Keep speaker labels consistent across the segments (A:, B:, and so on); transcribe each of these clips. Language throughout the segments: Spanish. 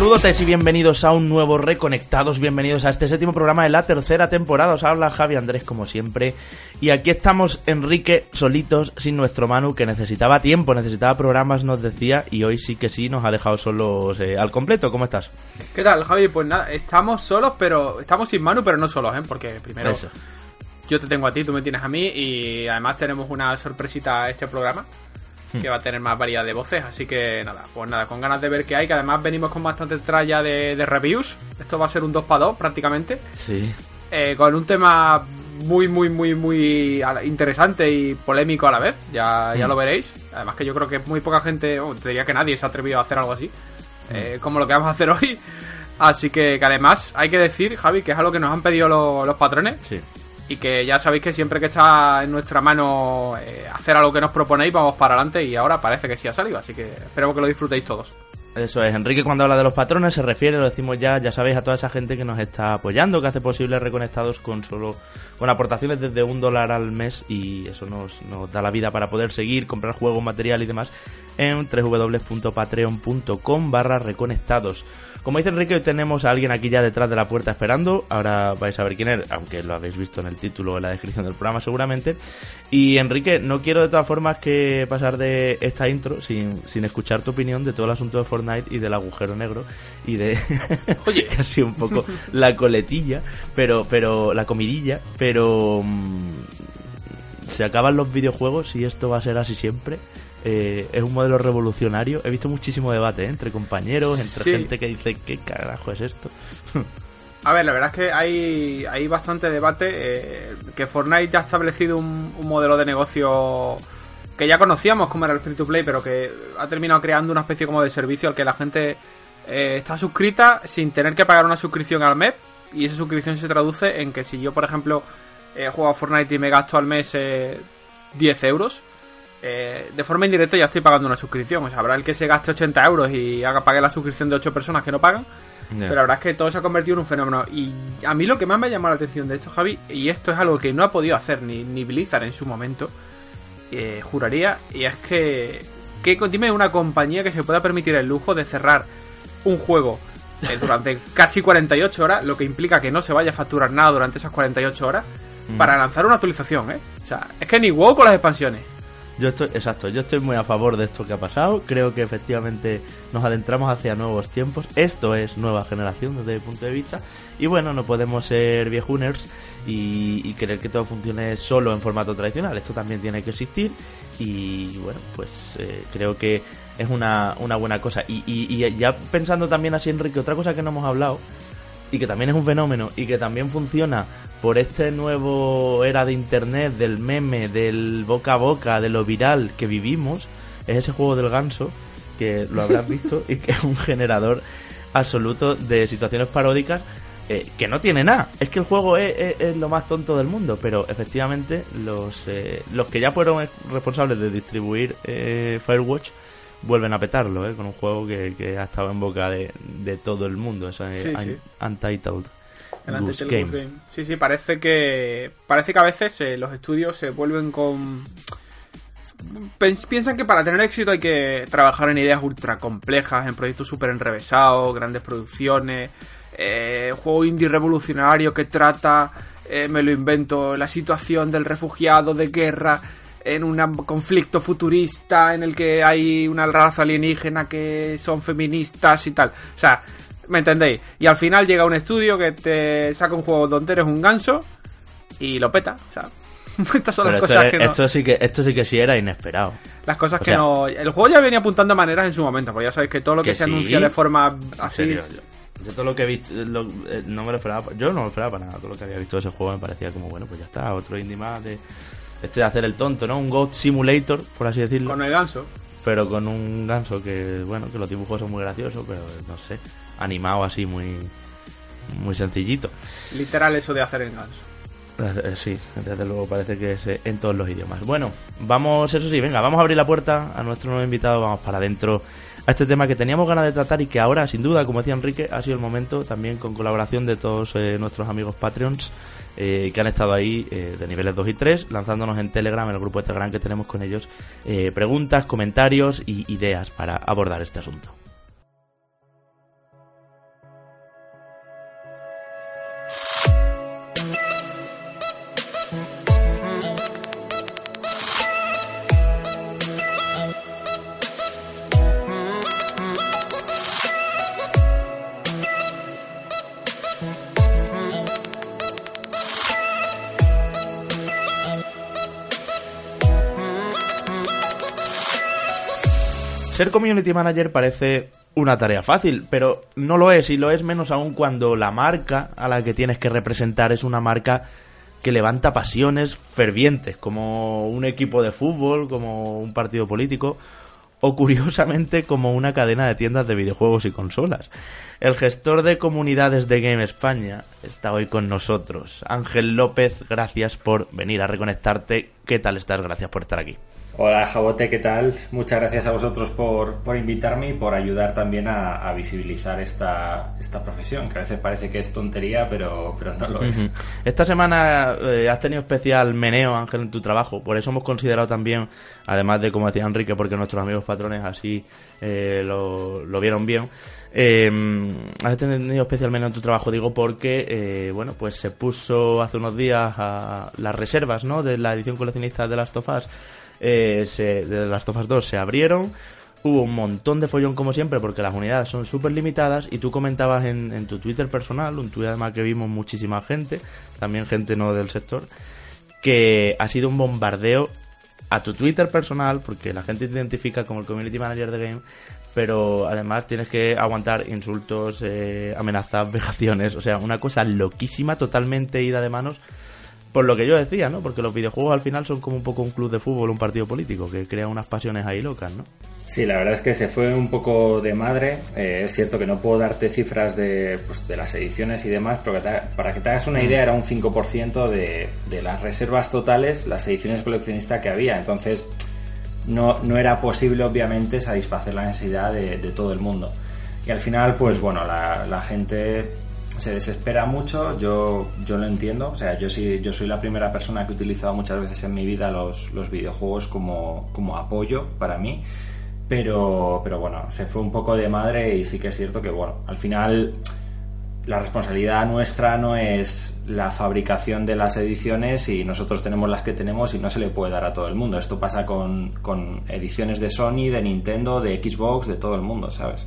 A: Saludos y bienvenidos a un nuevo Reconectados, bienvenidos a este séptimo programa de la tercera temporada. Os habla Javi Andrés como siempre. Y aquí estamos Enrique solitos sin nuestro Manu que necesitaba tiempo, necesitaba programas, nos decía, y hoy sí que sí nos ha dejado solos eh, al completo. ¿Cómo estás?
B: ¿Qué tal, Javi? Pues nada, estamos solos, pero estamos sin Manu, pero no solos, ¿eh? Porque primero
A: Eso.
B: yo te tengo a ti, tú me tienes a mí y además tenemos una sorpresita a este programa que va a tener más variedad de voces, así que nada, pues nada, con ganas de ver qué hay, que además venimos con bastante tralla de, de reviews, esto va a ser un 2 para 2 prácticamente,
A: Sí.
B: eh, con un tema muy, muy, muy, muy interesante y polémico a la vez, ya, ya
A: Mm.
B: lo veréis, además que yo creo que muy poca gente, oh, te diría que nadie se ha atrevido a hacer algo así, eh, como lo que vamos a hacer hoy, así que, que además hay que decir, Javi, que es algo que nos han pedido lo- los patrones,
A: Sí.
B: Y que ya sabéis que siempre que está en nuestra mano eh, hacer algo que nos proponéis, vamos para adelante y ahora parece que sí ha salido, así que espero que lo disfrutéis todos.
A: Eso es, Enrique cuando habla de los patrones se refiere, lo decimos ya, ya sabéis, a toda esa gente que nos está apoyando, que hace posible Reconectados con solo con aportaciones desde un dólar al mes y eso nos, nos da la vida para poder seguir, comprar juegos, material y demás en www.patreon.com barra reconectados. Como dice Enrique, hoy tenemos a alguien aquí ya detrás de la puerta esperando. Ahora vais a ver quién es, aunque lo habéis visto en el título o en la descripción del programa seguramente. Y Enrique, no quiero de todas formas que pasar de esta intro sin, sin escuchar tu opinión de todo el asunto de Fortnite y del agujero negro y de
B: Oye.
A: casi un poco la coletilla, pero pero la comidilla, pero mm, se acaban los videojuegos y esto va a ser así siempre. Eh, es un modelo revolucionario. He visto muchísimo debate ¿eh? entre compañeros, entre
B: Sí.
A: gente que dice qué carajo es esto.
B: A ver, la verdad es que hay, hay bastante debate, eh, que Fortnite ya ha establecido un, un modelo de negocio que ya conocíamos como era el free to play, pero que ha terminado creando una especie como de servicio al que la gente eh, está suscrita sin tener que pagar una suscripción al mes y esa suscripción se traduce en que si yo, por ejemplo, eh, juego a Fortnite y me gasto al mes eh, 10 euros, eh, de forma indirecta ya estoy pagando una suscripción. O sea, habrá el que se gaste 80 euros y haga pague la suscripción de 8 personas que no pagan. Pero la verdad es que todo se ha convertido en un fenómeno. Y a mí lo que más me ha llamado la atención de esto, Javi, y esto es algo que no ha podido hacer ni, ni Blizzard en su momento, eh, juraría, y es que, que dime una compañía que se pueda permitir el lujo de cerrar un juego eh, durante casi 48 horas, lo que implica que no se vaya a facturar nada durante esas 48 horas, para lanzar una actualización, ¿eh? O sea, es que ni WoW con las expansiones.
A: Yo estoy, exacto, yo estoy muy a favor de esto que ha pasado. Creo que efectivamente nos adentramos hacia nuevos tiempos. Esto es nueva generación desde mi punto de vista. Y bueno, no podemos ser viejuners y, y querer que todo funcione solo en formato tradicional. Esto también tiene que existir. Y bueno, pues eh, creo que es una, una buena cosa. Y, y, y ya pensando también así, Enrique, otra cosa que no hemos hablado y que también es un fenómeno y que también funciona por este nuevo era de internet, del meme, del boca a boca, de lo viral que vivimos, es ese juego del ganso, que lo habrás visto, y que es un generador absoluto de situaciones paródicas eh, que no tiene nada. Es que el juego es, es- es lo más tonto del mundo, pero efectivamente los, eh, los que ya fueron responsables de distribuir eh, Firewatch vuelven a petarlo, ¿eh? con un juego que, que ha estado en boca de, de todo el mundo,
B: Sí,
A: un-
B: sí.
A: Untitled
B: El
A: Goose Game.
B: Goose Game. Sí, sí, parece que parece que a veces eh, los estudios se vuelven con piensan que para tener éxito hay que trabajar en ideas ultra complejas, en proyectos súper enrevesados, grandes producciones, eh, juego indie revolucionario que trata, eh, me lo invento, la situación del refugiado de guerra en un conflicto futurista en el que hay una raza alienígena que son feministas y tal. O sea, ¿me entendéis? Y al final llega un estudio que te saca un juego donde eres un ganso y lo peta. O sea, estas son
A: Pero
B: las cosas
A: es-
B: que no...
A: esto sí que esto sí que sí era inesperado.
B: Las cosas
A: O
B: que
A: sea-
B: no. El juego ya venía apuntando maneras en su momento, porque ya sabéis que todo lo que,
A: Que
B: se
A: sí.
B: anuncia de forma así.
A: serio, yo, yo todo lo que he visto lo- eh, no me lo esperaba, yo no me lo esperaba para nada, todo lo que había visto de ese juego me parecía como bueno, pues ya está, otro indie más de este de hacer el tonto, ¿no? Un God Simulator, por así decirlo,
B: Con el ganso.
A: Pero con un ganso que bueno, que los dibujos son muy graciosos, pero no sé, animado así muy muy sencillito.
B: Literal eso de hacer el ganso.
A: Eh, Sí, desde luego parece que es eh, en todos los idiomas. Bueno, vamos, eso sí, venga, vamos a abrir la puerta a nuestro nuevo invitado, vamos para adentro a este tema que teníamos ganas de tratar y que ahora, sin duda, como decía Enrique, ha sido el momento, también con colaboración de todos eh, nuestros amigos Patreons eh, que han estado ahí eh, de niveles 2 y 3, lanzándonos en Telegram, en el grupo de Telegram que tenemos con ellos, eh, preguntas, comentarios y ideas para abordar este asunto. Ser community manager parece una tarea fácil, pero no lo es y lo es menos aún cuando la marca a la que tienes que representar es una marca que levanta pasiones fervientes, como un equipo de fútbol, como un partido político o curiosamente como una cadena de tiendas de videojuegos y consolas. El gestor de comunidades de Game España está hoy con nosotros. Ángel López, gracias por venir a reconectarte. ¿Qué tal estás? Gracias por estar aquí.
C: Hola Jabote, ¿qué tal? Muchas gracias a vosotros por, por invitarme y por ayudar también a, visibilizar esta, esta, profesión, que a veces parece que es tontería, pero, pero no lo es.
A: Esta semana eh, has tenido especial meneo, Ángel, en tu trabajo, por eso hemos considerado también, además de, como decía Enrique, porque nuestros amigos patrones así eh, lo, lo, vieron bien, eh, has tenido especial meneo en tu trabajo, digo, porque, bueno, pues se puso hace unos días a las reservas, ¿no?, de la edición coleccionista de las Tofas eh, se, de las Tofas 2 se abrieron. Hubo un montón de follón como siempre porque las unidades son súper limitadas y tú comentabas en, tu Twitter personal, un Twitter además que vimos muchísima gente, también gente no del sector, que ha sido un bombardeo a tu Twitter personal porque la gente te identifica como el Community Manager de Game, pero además tienes que aguantar insultos, eh, amenazas, vejaciones, o sea, una cosa loquísima, totalmente ida de manos por lo que yo decía, ¿no? Porque los videojuegos al final son como un poco un club de fútbol, un partido político, que crea unas pasiones ahí locas, ¿no?
C: Sí, la verdad es que se fue un poco de madre. Eh, es cierto que no puedo darte cifras de, pues, las ediciones y demás, pero para que te hagas una idea, era un 5% de, de las reservas totales, las ediciones coleccionistas que había. Entonces, no, era posible, obviamente, satisfacer la necesidad de, todo el mundo. Y al final, pues bueno, la gente se desespera mucho, yo, yo lo entiendo, o sea, yo sí, yo soy la primera persona que he utilizado muchas veces en mi vida los, los videojuegos como, como apoyo para mí, pero, pero bueno, se fue un poco de madre y sí que es cierto que, bueno, al final la responsabilidad nuestra no es la fabricación de las ediciones y nosotros tenemos las que tenemos y no se le puede dar a todo el mundo. Esto pasa con, con ediciones de Sony, de Nintendo, de Xbox, de todo el mundo, ¿sabes?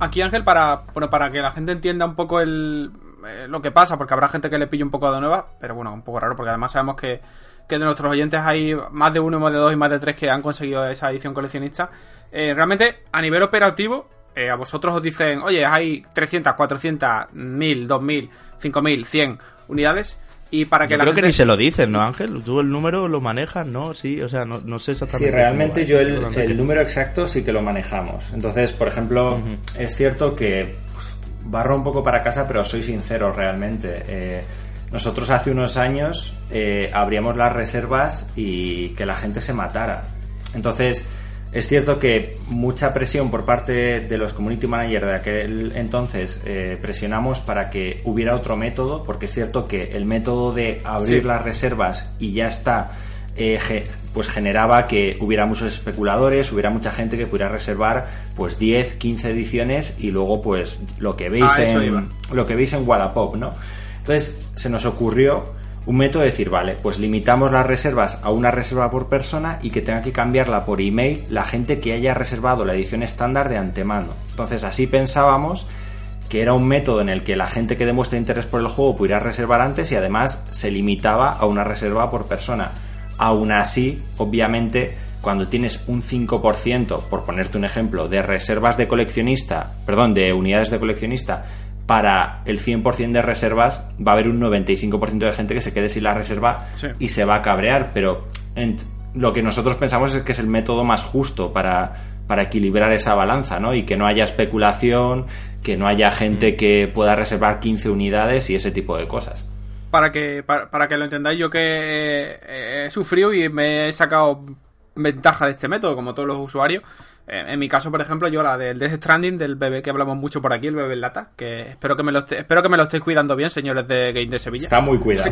B: Aquí, Ángel, para, bueno, para que la gente entienda un poco el, eh, lo que pasa, porque habrá gente que le pille un poco de nueva, pero bueno, un poco raro, porque además sabemos que, que de nuestros oyentes hay más de uno, más de dos y más de tres que han conseguido esa edición coleccionista. Eh, realmente, a nivel operativo, eh, a vosotros os dicen, oye, hay 300, 400, 1000, 2000, 5000, 100 unidades y para que
A: yo creo que ni se lo dicen, ¿no, Ángel? Tú el número lo manejas, ¿no? Sí, o sea, no, no sé exactamente.
C: Sí, realmente yo el, número exacto sí que lo manejamos. Entonces, por ejemplo, es cierto que pues, barro un poco para casa, pero soy sincero realmente. Eh, nosotros hace unos años eh, abríamos las reservas y que la gente se matara. Entonces, es cierto que mucha presión por parte de los community managers de aquel entonces eh, presionamos para que hubiera otro método, porque es cierto que el método de abrir las reservas y ya está, eh, pues generaba que hubiera muchos especuladores, hubiera mucha gente que pudiera reservar pues 10, 15 ediciones y luego pues lo que veis ah, en lo que veis en Wallapop, ¿no? Entonces se nos ocurrió un método de decir, vale, pues limitamos las reservas a una reserva por persona y que tenga que cambiarla por email la gente que haya reservado la edición estándar de antemano. Entonces así pensábamos que era un método en el que la gente que demuestra interés por el juego pudiera reservar antes y además se limitaba a una reserva por persona. Aún así, obviamente, cuando tienes un 5%, por ponerte un ejemplo, de reservas de coleccionista, perdón, de unidades de coleccionista para el 100% de reservas va a haber un 95% de gente que se quede sin la reserva y se va a cabrear, pero lo que nosotros pensamos es que es el método más justo para, para equilibrar esa balanza, ¿no? Y que no haya especulación, que no haya gente mm. que pueda reservar 15 unidades y ese tipo de cosas.
B: Para que, para, que lo entendáis, yo que he sufrido y me he sacado ventaja de este método, como todos los usuarios, en mi caso, por ejemplo, yo la del Death Stranding, del bebé que hablamos mucho por aquí, el bebé lata, que espero que me lo espero que me lo estéis cuidando bien, señores de Game de Sevilla.
C: Está muy cuidado.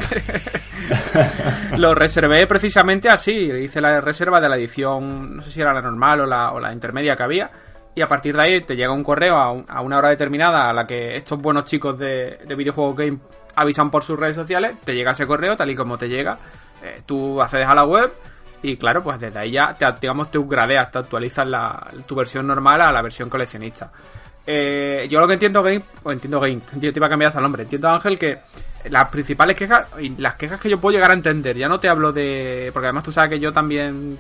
B: lo reservé precisamente así, hice la reserva de la edición, no sé si era la normal o la, o la intermedia que había, y a partir de ahí te llega un correo a, una hora determinada a la que estos buenos chicos de, de videojuegos game avisan por sus redes sociales, te llega ese correo tal y como te llega, eh, tú accedes a la web y claro, pues desde ahí ya te, digamos, te upgradeas, te actualizas la, tu versión normal a la versión coleccionista. Eh, yo lo que entiendo, Game, o entiendo Game, yo te iba a cambiar hasta el nombre, entiendo Ángel que las principales quejas, las quejas que yo puedo llegar a entender, ya no te hablo de. Porque además tú sabes que yo también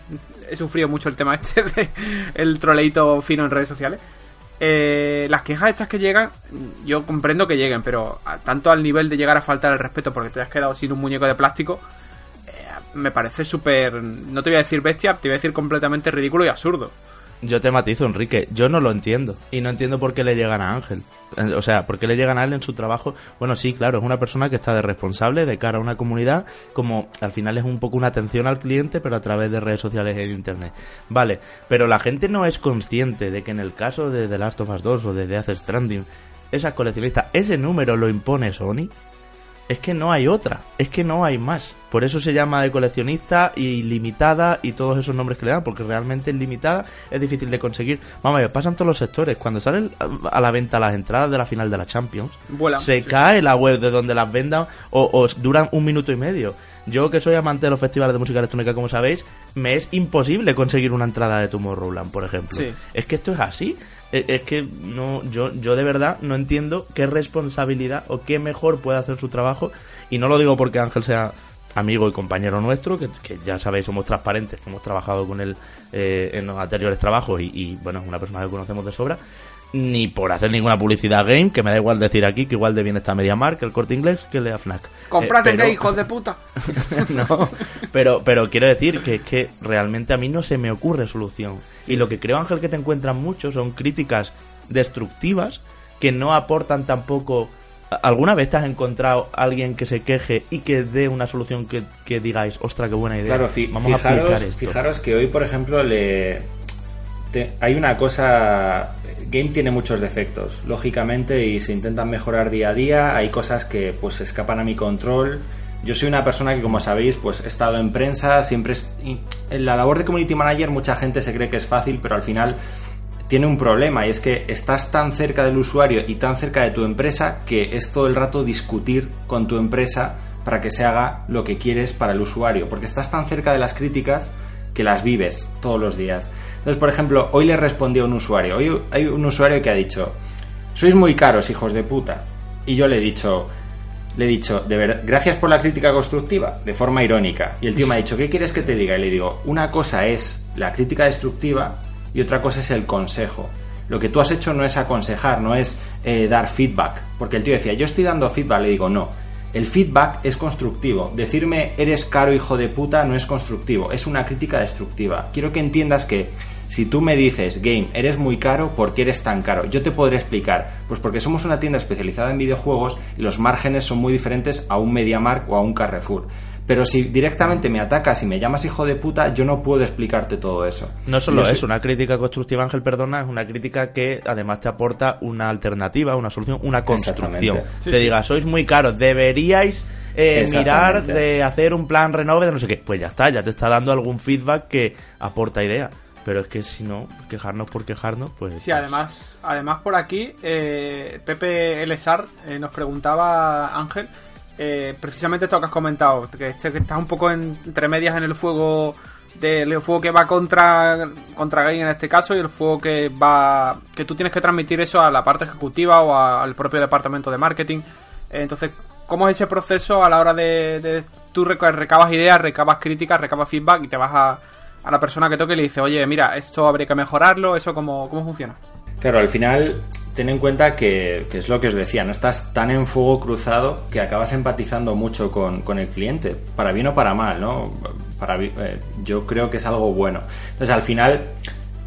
B: he sufrido mucho el tema este de el troleito fino en redes sociales. Eh, las quejas estas que llegan, yo comprendo que lleguen, pero tanto al nivel de llegar a faltar el respeto porque te has quedado sin un muñeco de plástico, me parece súper. No te voy a decir bestia, te voy a decir completamente ridículo y absurdo.
A: Yo te matizo, Enrique. Yo no lo entiendo. Y no entiendo por qué le llegan a Ángel. O sea, por qué le llegan a él en su trabajo. Bueno, sí, claro, es una persona que está de responsable de cara a una comunidad. Como al final es un poco una atención al cliente, pero a través de redes sociales e internet. Vale, pero la gente no es consciente de que en el caso de The Last of Us 2 o de Death Stranding, esa coleccionista, ese número lo impone Sony es que no hay otra, es que no hay más. Por eso se llama de coleccionista y limitada y todos esos nombres que le dan, porque realmente en limitada es difícil de conseguir. Vamos a ver, pasan todos los sectores. Cuando salen a la venta las entradas de la final de la Champions, se cae la web de donde las vendan o, duran un minuto y medio. Yo que soy amante de los festivales de música electrónica, como sabéis, me es imposible conseguir una entrada de Tomorrowland, por ejemplo. Es que esto es así. Eh, es que no yo yo de verdad no entiendo qué responsabilidad o qué mejor puede hacer su trabajo. Y no lo digo porque Ángel sea amigo y compañero nuestro que, ya sabéis somos transparentes hemos trabajado con él eh, en los anteriores trabajos y, y, bueno es una persona que conocemos de sobra ni por hacer ninguna publicidad game, que me da igual decir aquí que igual de bien está MediaMark, el corte inglés, que lea FNAC.
B: ¡Comprate eh, hijos de puta!
A: no, pero, pero quiero decir que es que realmente a mí no se me ocurre solución. y lo que creo, Ángel, que te encuentran mucho son críticas destructivas que no aportan tampoco. ¿Alguna vez te has encontrado alguien que se queje y que dé una solución que, que digáis, ostra, qué buena idea?
C: Claro, Vamos a aplicar esto. fijaros que hoy, por ejemplo, le, hay una cosa, Game tiene muchos defectos, lógicamente, y se intentan mejorar día a día, hay cosas que pues escapan a mi control. Yo soy una persona que, como sabéis, pues he estado en prensa, siempre es, en la labor de community manager mucha gente se cree que es fácil, pero al final tiene un problema y es que estás tan cerca del usuario y tan cerca de tu empresa que es todo el rato discutir con tu empresa para que se haga lo que quieres para el usuario, porque estás tan cerca de las críticas que las vives todos los días. Entonces, por ejemplo, hoy le respondió un usuario. Hoy hay un usuario que ha dicho, sois muy caros, hijos de puta. Y yo le he dicho, le he dicho, de verdad, gracias por la crítica constructiva, de forma irónica. Y el tío me ha dicho, ¿qué quieres que te diga? Y le digo, una cosa es la crítica destructiva y otra cosa es el consejo. Lo que tú has hecho no es aconsejar, no es eh, dar feedback. Porque el tío decía, yo estoy dando feedback, le digo, no el feedback es constructivo. Decirme eres caro hijo de puta no es constructivo, es una crítica destructiva. Quiero que entiendas que si tú me dices, Game, eres muy caro, ¿por qué eres tan caro? Yo te podré explicar. Pues porque somos una tienda especializada en videojuegos y los márgenes son muy diferentes a un MediaMark o a un Carrefour. Pero si directamente me atacas y me llamas hijo de puta, yo no puedo explicarte todo eso.
A: No solo es una crítica constructiva, Ángel, perdona, es una crítica que además te aporta una alternativa, una solución, una construcción. te diga, sois muy caros, deberíais eh, mirar de hacer un plan renove de no sé qué. Pues ya está, ya te está dando algún feedback que aporta idea. Pero es que si no, quejarnos por quejarnos, pues...
B: Sí, además, además por aquí, eh, Pepe Elesar eh, nos preguntaba, Ángel, eh, precisamente esto que has comentado, que, estás un poco entre medias en el fuego del fuego que va contra contra Game en este caso y el fuego que va que tú tienes que transmitir eso a la parte ejecutiva o al propio departamento de marketing. Eh, entonces, ¿cómo es ese proceso a la hora de, de tú recabas ideas, recabas críticas, recabas feedback y te vas a, a la persona que toque y le dices, oye, mira, esto habría que mejorarlo, eso cómo, cómo funciona?
C: Claro, al final ten en cuenta que, es lo que os decía, no estás tan en fuego cruzado que acabas empatizando mucho con, el cliente, para bien o para mal, ¿no? Para, eh, yo creo que es algo bueno. Entonces, al final,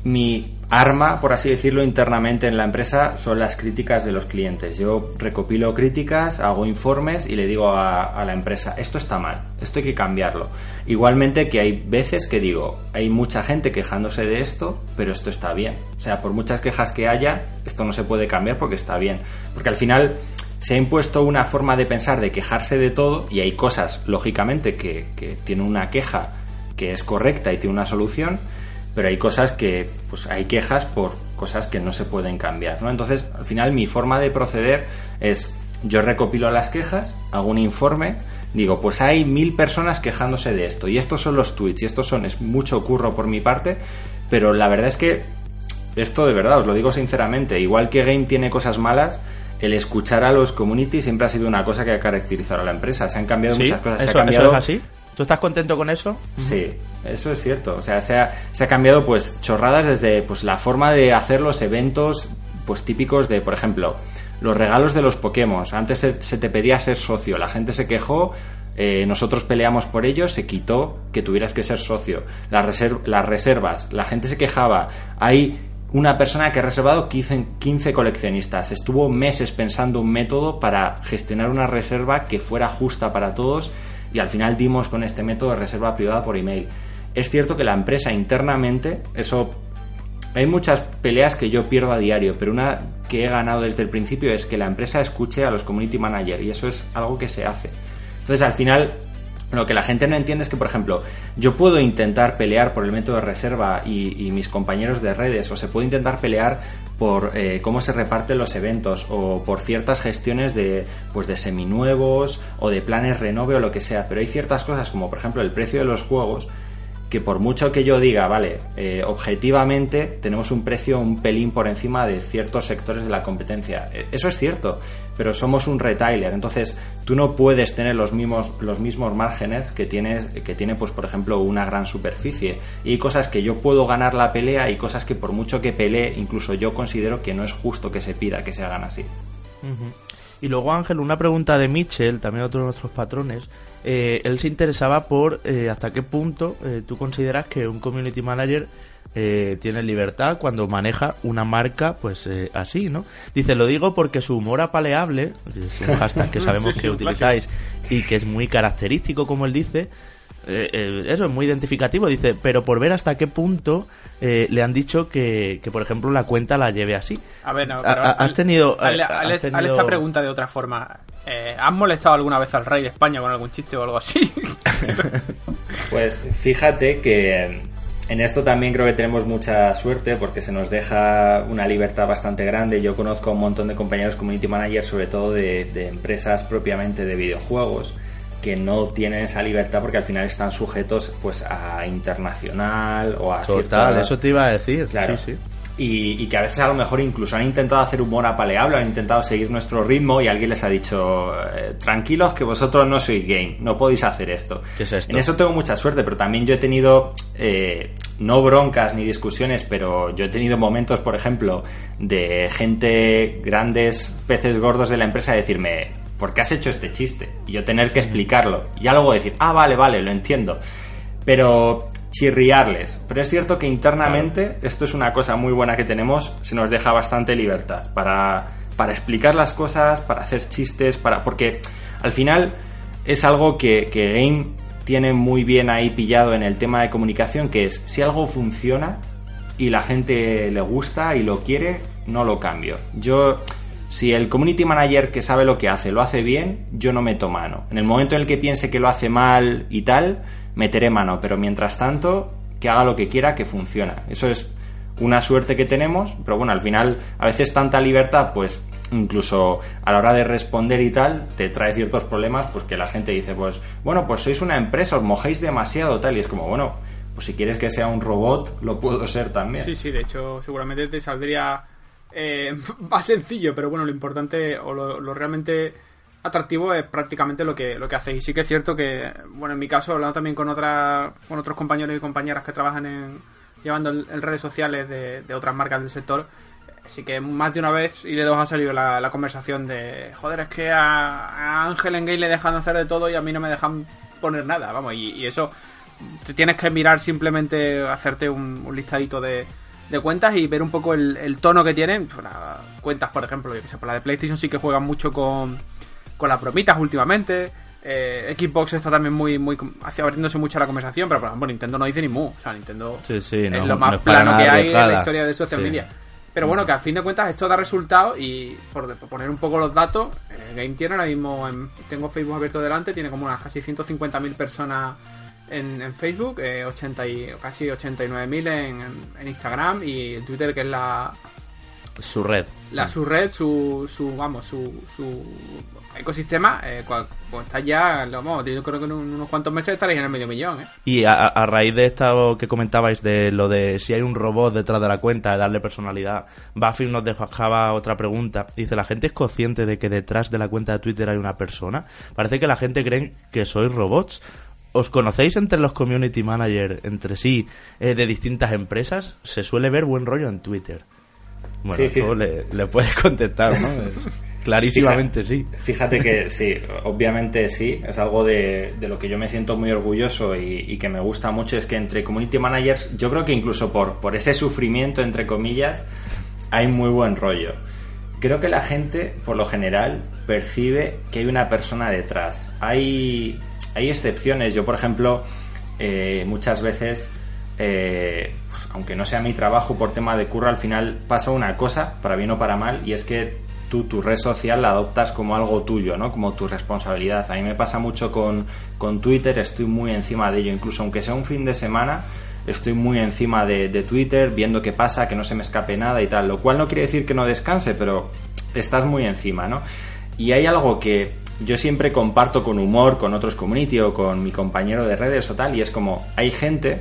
C: mi arma, por así decirlo, internamente en la empresa son las críticas de los clientes. Yo recopilo críticas, hago informes y le digo a, la empresa, esto está mal, esto hay que cambiarlo. Igualmente que hay veces que digo, hay mucha gente quejándose de esto, pero esto está bien. O sea, por muchas quejas que haya, esto no se puede cambiar porque está bien. Porque al final se ha impuesto una forma de pensar de quejarse de todo y hay cosas, lógicamente, que, que tienen una queja que es correcta y tiene una solución pero hay cosas que, pues hay quejas por cosas que no se pueden cambiar, ¿no? Entonces, al final mi forma de proceder es, yo recopilo las quejas, hago un informe, digo, pues hay mil personas quejándose de esto, y estos son los tweets, y estos son, es mucho curro por mi parte, pero la verdad es que esto de verdad, os lo digo sinceramente, igual que Game tiene cosas malas, el escuchar a los community siempre ha sido una cosa que ha caracterizado a la empresa. Se han cambiado muchas cosas. se ha cambiado...
A: es así? ¿Tú estás contento con eso?
C: Sí, eso es cierto. O sea, se ha, cambiado pues chorradas desde pues la forma de hacer los eventos pues típicos de, por ejemplo, los regalos de los Pokémon. Antes se, te pedía ser socio, la gente se quejó, eh, nosotros peleamos por ello, se quitó que tuvieras que ser socio. Las, las reservas, la gente se quejaba. Hay una persona que ha reservado 15, 15, coleccionistas. Estuvo meses pensando un método para gestionar una reserva que fuera justa para todos y al final dimos con este método de reserva privada por email. Es cierto que la empresa internamente, eso hay muchas peleas que yo pierdo a diario, pero una que he ganado desde el principio es que la empresa escuche a los community managers y eso es algo que se hace. Entonces al final lo que la gente no entiende es que, por ejemplo, yo puedo intentar pelear por el método de reserva y, mis compañeros de redes, o se puede intentar pelear por eh, cómo se reparten los eventos o por ciertas gestiones de pues de seminuevos o de planes renove o lo que sea, pero hay ciertas cosas como por ejemplo el precio de los juegos que por mucho que yo diga, vale, eh, objetivamente tenemos un precio un pelín por encima de ciertos sectores de la competencia. Eh, eso es cierto, pero somos un retailer, entonces tú no puedes tener los mismos, los mismos márgenes que tienes, que tiene, pues, por ejemplo, una gran superficie. Y hay cosas que yo puedo ganar la pelea y cosas que por mucho que pelee, incluso yo considero que no es justo que se pida que se hagan así.
A: Y luego, Ángel, una pregunta de Mitchell, también otro de nuestros patrones. Eh, él se interesaba por eh, hasta qué punto eh, tú consideras que un community manager tiene libertad cuando maneja una marca pues así, ¿no? Dice, lo digo porque su humor apaleable, es un hashtag que sabemos que utilizáis y que es muy característico, como él dice, eh, eh, eso es muy identificativo, dice, pero por ver hasta qué punto eh, le han dicho que, por ejemplo, la cuenta la lleve así.
B: A ver, no, pero has
A: tenido...
B: Hazle, esta pregunta de otra forma. ¿Has molestado alguna vez al rey de España con algún chiste o algo así?
C: pues fíjate que en esto también creo que tenemos mucha suerte porque se nos deja una libertad bastante grande. Yo conozco a un montón de compañeros community managers, sobre todo de, de empresas propiamente de videojuegos que no tienen esa libertad porque al final están sujetos pues a internacional o a
A: Total, eso te iba a decir,
C: claro. Sí, sí. Y, que a veces a lo mejor incluso han intentado hacer humor apaleable, han intentado seguir nuestro ritmo y alguien les ha dicho, eh, tranquilos que vosotros no sois game, no podéis hacer esto. En eso tengo mucha suerte, pero también yo he tenido, eh, no broncas ni discusiones, pero yo he tenido momentos, por ejemplo, de gente, grandes peces gordos de la empresa, decirme, ¿por qué has hecho este chiste? Y yo tener que explicarlo. Y ya luego decir, ah, vale, vale, lo entiendo. Pero chirriarles. Pero es cierto que internamente, esto es una cosa muy buena que tenemos, se nos deja bastante libertad para, para explicar las cosas, para hacer chistes, para. porque al final es algo que, que Game tiene muy bien ahí pillado en el tema de comunicación, que es si algo funciona y la gente le gusta y lo quiere, no lo cambio. Yo si el community manager que sabe lo que hace lo hace bien, yo no meto mano. En el momento en el que piense que lo hace mal y tal, meteré mano. Pero mientras tanto, que haga lo que quiera, que funciona. Eso es una suerte que tenemos, pero bueno, al final, a veces tanta libertad, pues incluso a la hora de responder y tal, te trae ciertos problemas, pues que la gente dice, pues, bueno, pues sois una empresa, os mojáis demasiado, tal, y es como, bueno, pues si quieres que sea un robot, lo puedo ser también.
B: Sí, sí, de hecho, seguramente te saldría eh, más sencillo, pero bueno, lo importante o lo, realmente atractivo es prácticamente lo que, lo que hacéis. Y sí que es cierto que, bueno, en mi caso, hablando también con, otra, con otros compañeros y compañeras que trabajan en llevando en redes sociales de, otras marcas del sector, sí que más de una vez y de dos ha salido la, conversación de, joder, es que a, Ángel en Gay le dejan hacer de todo y a mí no me dejan poner nada, vamos, y, eso te tienes que mirar simplemente, hacerte un listadito de de cuentas y ver un poco el, tono que tienen. Pues, cuentas, por ejemplo, yo que sé, por la de PlayStation sí que juegan mucho con, con las bromitas últimamente. Eh, Xbox está también muy, muy hacia abriéndose mucho la conversación, pero por ejemplo Nintendo no dice ni mu. O sea, Nintendo
A: es lo
B: más plano que hay en la historia de social media. Pero bueno, que a fin de cuentas esto da resultado y por, poner un poco los datos, eh, Game tiene ahora mismo, tengo Facebook abierto delante, tiene como unas casi 150.000 personas en, Facebook, eh, 80 y, casi 89.000 en, en Instagram y en Twitter, que es la,
A: su red.
B: La, su red, su, su vamos, su, su ecosistema, eh, pues está ya, vamos, yo creo que en unos cuantos meses estaréis en el medio millón. ¿eh?
A: Y a, raíz de esto que comentabais, de lo de si hay un robot detrás de la cuenta, de darle personalidad, Buffy nos dejaba otra pregunta. Dice, ¿la gente es consciente de que detrás de la cuenta de Twitter hay una persona? Parece que la gente cree que sois robots. ¿Os conocéis entre los community managers, entre sí, eh, de distintas empresas? Se suele ver buen rollo en Twitter. Bueno, eso le, le, puedes contestar, ¿no? Clarísimamente sí.
C: Fíjate que sí, obviamente sí, es algo de, lo que yo me siento muy orgulloso y, que me gusta mucho, es que entre community managers, yo creo que incluso por, por ese sufrimiento, entre comillas, hay muy buen rollo. Creo que la gente, por lo general, percibe que hay una persona detrás. Hay, hay excepciones. Yo, por ejemplo, eh, muchas veces eh, pues, aunque no sea mi trabajo por tema de curro, al final pasa una cosa, para bien o para mal, y es que tú tu red social la adoptas como algo tuyo, ¿no? Como tu responsabilidad. A mí me pasa mucho con, con Twitter, estoy muy encima de ello, incluso aunque sea un fin de semana, estoy muy encima de, de, Twitter, viendo qué pasa, que no se me escape nada y tal, lo cual no quiere decir que no descanse, pero estás muy encima, ¿no? Y hay algo que yo siempre comparto con humor con otros community o con mi compañero de redes o tal, y es como, hay gente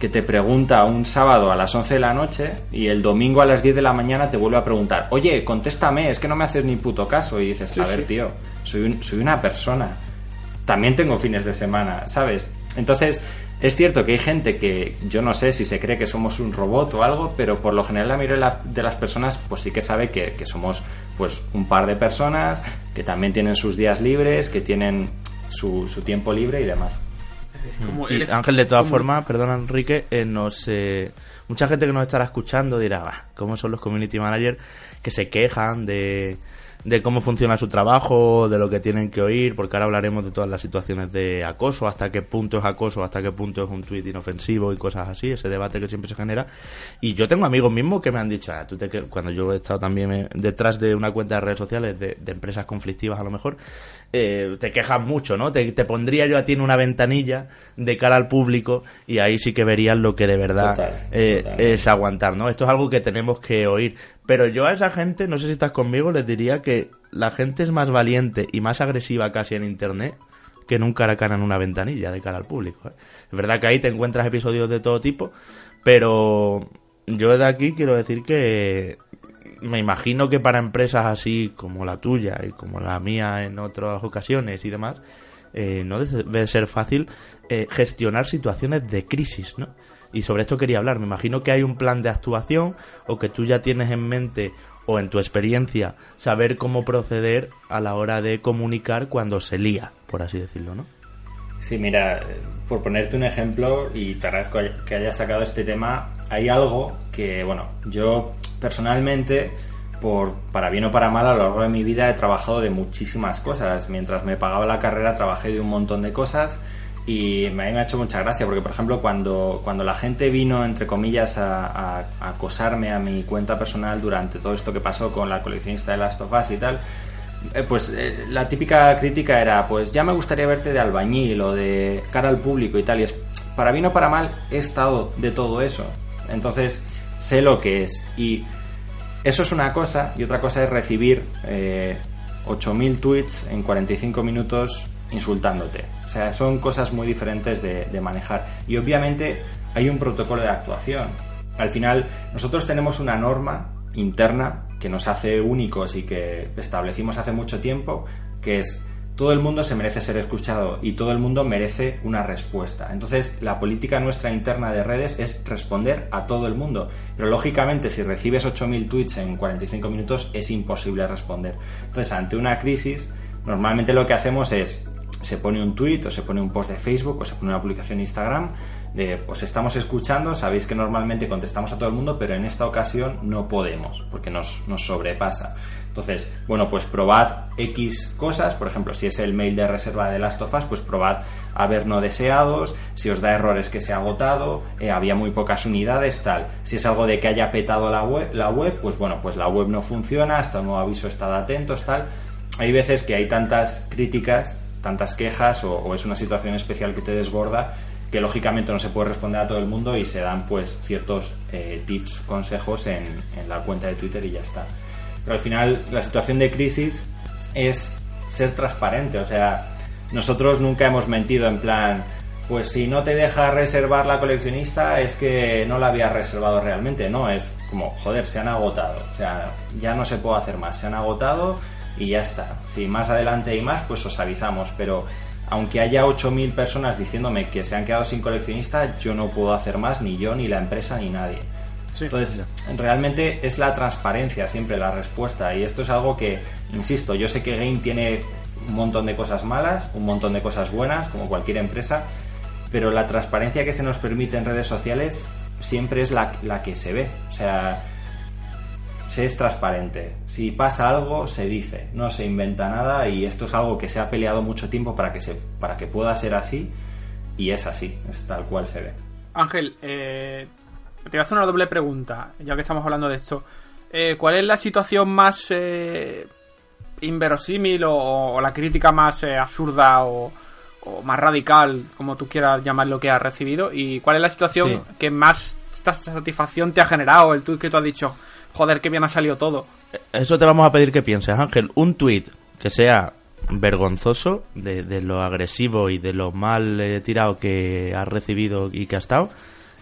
C: que te pregunta un sábado a las 11 de la noche y el domingo a las 10 de la mañana te vuelve a preguntar, oye, contéstame, es que no me haces ni puto caso. Y dices, a ver, tío, soy, soy una persona. También tengo fines de semana, ¿sabes? Entonces, es cierto que hay gente que yo no sé si se cree que somos un robot o algo, pero por lo general la mayoría de las personas pues sí que sabe que, que somos pues un par de personas que también tienen sus días libres, que tienen su, su tiempo libre y demás.
A: Ángel, de todas formas, perdona Enrique, eh, nos, eh, mucha gente que nos estará escuchando dirá, ¿cómo son los community managers que se quejan de, de cómo funciona su trabajo, de lo que tienen que oír, porque ahora hablaremos de todas las situaciones de acoso, hasta qué punto es acoso, hasta qué punto es un tuit inofensivo y cosas así, ese debate que siempre se genera. Y yo tengo amigos mismos que me han dicho, ah, tú te cuando yo he estado también eh, detrás de una cuenta de redes sociales de, empresas conflictivas a lo mejor, eh, te quejas mucho, ¿no? Te, pondría yo a ti en una ventanilla de cara al público y ahí sí que verías lo que de verdad eh, es aguantar, ¿no? Esto es algo que tenemos que oír. Pero yo a esa gente, no sé si estás conmigo, les diría que la gente es más valiente y más agresiva casi en Internet que en un cara a cara en una ventanilla de cara al público. ¿eh? Es verdad que ahí te encuentras episodios de todo tipo, pero yo de aquí quiero decir que me imagino que para empresas así como la tuya y como la mía en otras ocasiones y demás, eh, no debe ser fácil eh, gestionar situaciones de crisis, ¿no? Y sobre esto quería hablar. Me imagino que hay un plan de actuación o que tú ya tienes en mente o en tu experiencia saber cómo proceder a la hora de comunicar cuando se lía, por así decirlo, ¿no?
C: Sí, mira, por ponerte un ejemplo, y te agradezco que hayas sacado este tema, hay algo que, bueno, yo personalmente, por, para bien o para mal, a lo largo de mi vida he trabajado de muchísimas cosas. Mientras me pagaba la carrera trabajé de un montón de cosas y me ha hecho mucha gracia porque, por ejemplo, cuando, cuando la gente vino, entre comillas, a, acosarme a mi cuenta personal durante todo esto que pasó con la coleccionista de Last of Us y tal, eh, pues eh, la típica crítica era, pues ya me gustaría verte de albañil o de cara al público y tal. Y es, para bien o para mal, he estado de todo eso. Entonces, sé lo que es. Y eso es una cosa, y otra cosa es recibir eh, 8.000 tweets en 45 minutos insultándote. O sea, son cosas muy diferentes de, manejar. Y obviamente hay un protocolo de actuación. Al final, nosotros tenemos una norma interna que nos hace únicos y que establecimos hace mucho tiempo, que es todo el mundo se merece ser escuchado y todo el mundo merece una respuesta. Entonces, la política nuestra interna de redes es responder a todo el mundo. Pero lógicamente, si recibes 8.000 tweets en 45 minutos, es imposible responder. Entonces, ante una crisis, normalmente lo que hacemos es se pone un tweet o se pone un post de Facebook o se pone una publicación en Instagram de os estamos escuchando, sabéis que normalmente contestamos a todo el mundo, pero en esta ocasión no podemos porque nos, sobrepasa. Entonces, bueno, pues probad X cosas, por ejemplo, si es el mail de reserva de Last of Us, pues probad a ver no deseados, si os da errores que se ha agotado, eh, había muy pocas unidades, tal. Si es algo de que haya petado la web, la web, pues bueno, pues la web no funciona, hasta un nuevo aviso, estad atentos, tal. Hay veces que hay tantas críticas tantas quejas o, es una situación especial que te desborda que lógicamente no se puede responder a todo el mundo y se dan pues ciertos eh, tips, consejos en, en la cuenta de Twitter y ya está. Pero al final la situación de crisis es ser transparente, o sea, nosotros nunca hemos mentido en plan, pues si no te deja reservar la coleccionista es que no la había reservado realmente, no, es como, joder, se han agotado, o sea, ya no se puede hacer más, se han agotado y ya está. Si más adelante hay más, pues os avisamos, pero aunque haya 8.000 personas diciéndome que se han quedado sin coleccionista, yo no puedo hacer más, ni yo, ni la empresa, ni nadie. Entonces, realmente es la transparencia siempre la respuesta y esto es algo que, insisto, yo sé que Game tiene un montón de cosas malas, un montón de cosas buenas, como cualquier empresa, pero la transparencia que se nos permite en redes sociales siempre es la, que se ve. O sea, se es transparente. Si pasa algo, se dice, no se inventa nada y esto es algo que se ha peleado mucho tiempo para que, se, para que pueda ser así y es así, es tal cual se ve.
B: Ángel, eh, te voy a hacer una doble pregunta, ya que estamos hablando de esto. Eh, ¿Cuál es la situación más eh, inverosímil o, la crítica más absurda o, o más radical, como tú quieras llamar lo que has recibido, y cuál es la situación que más esta satisfacción te ha generado, el tweet que tú has dicho, joder, qué bien ha salido todo.
A: Eso te vamos a pedir que pienses, Ángel, un tweet que sea vergonzoso de, lo agresivo y de lo mal eh, tirado que has recibido y que ha estado,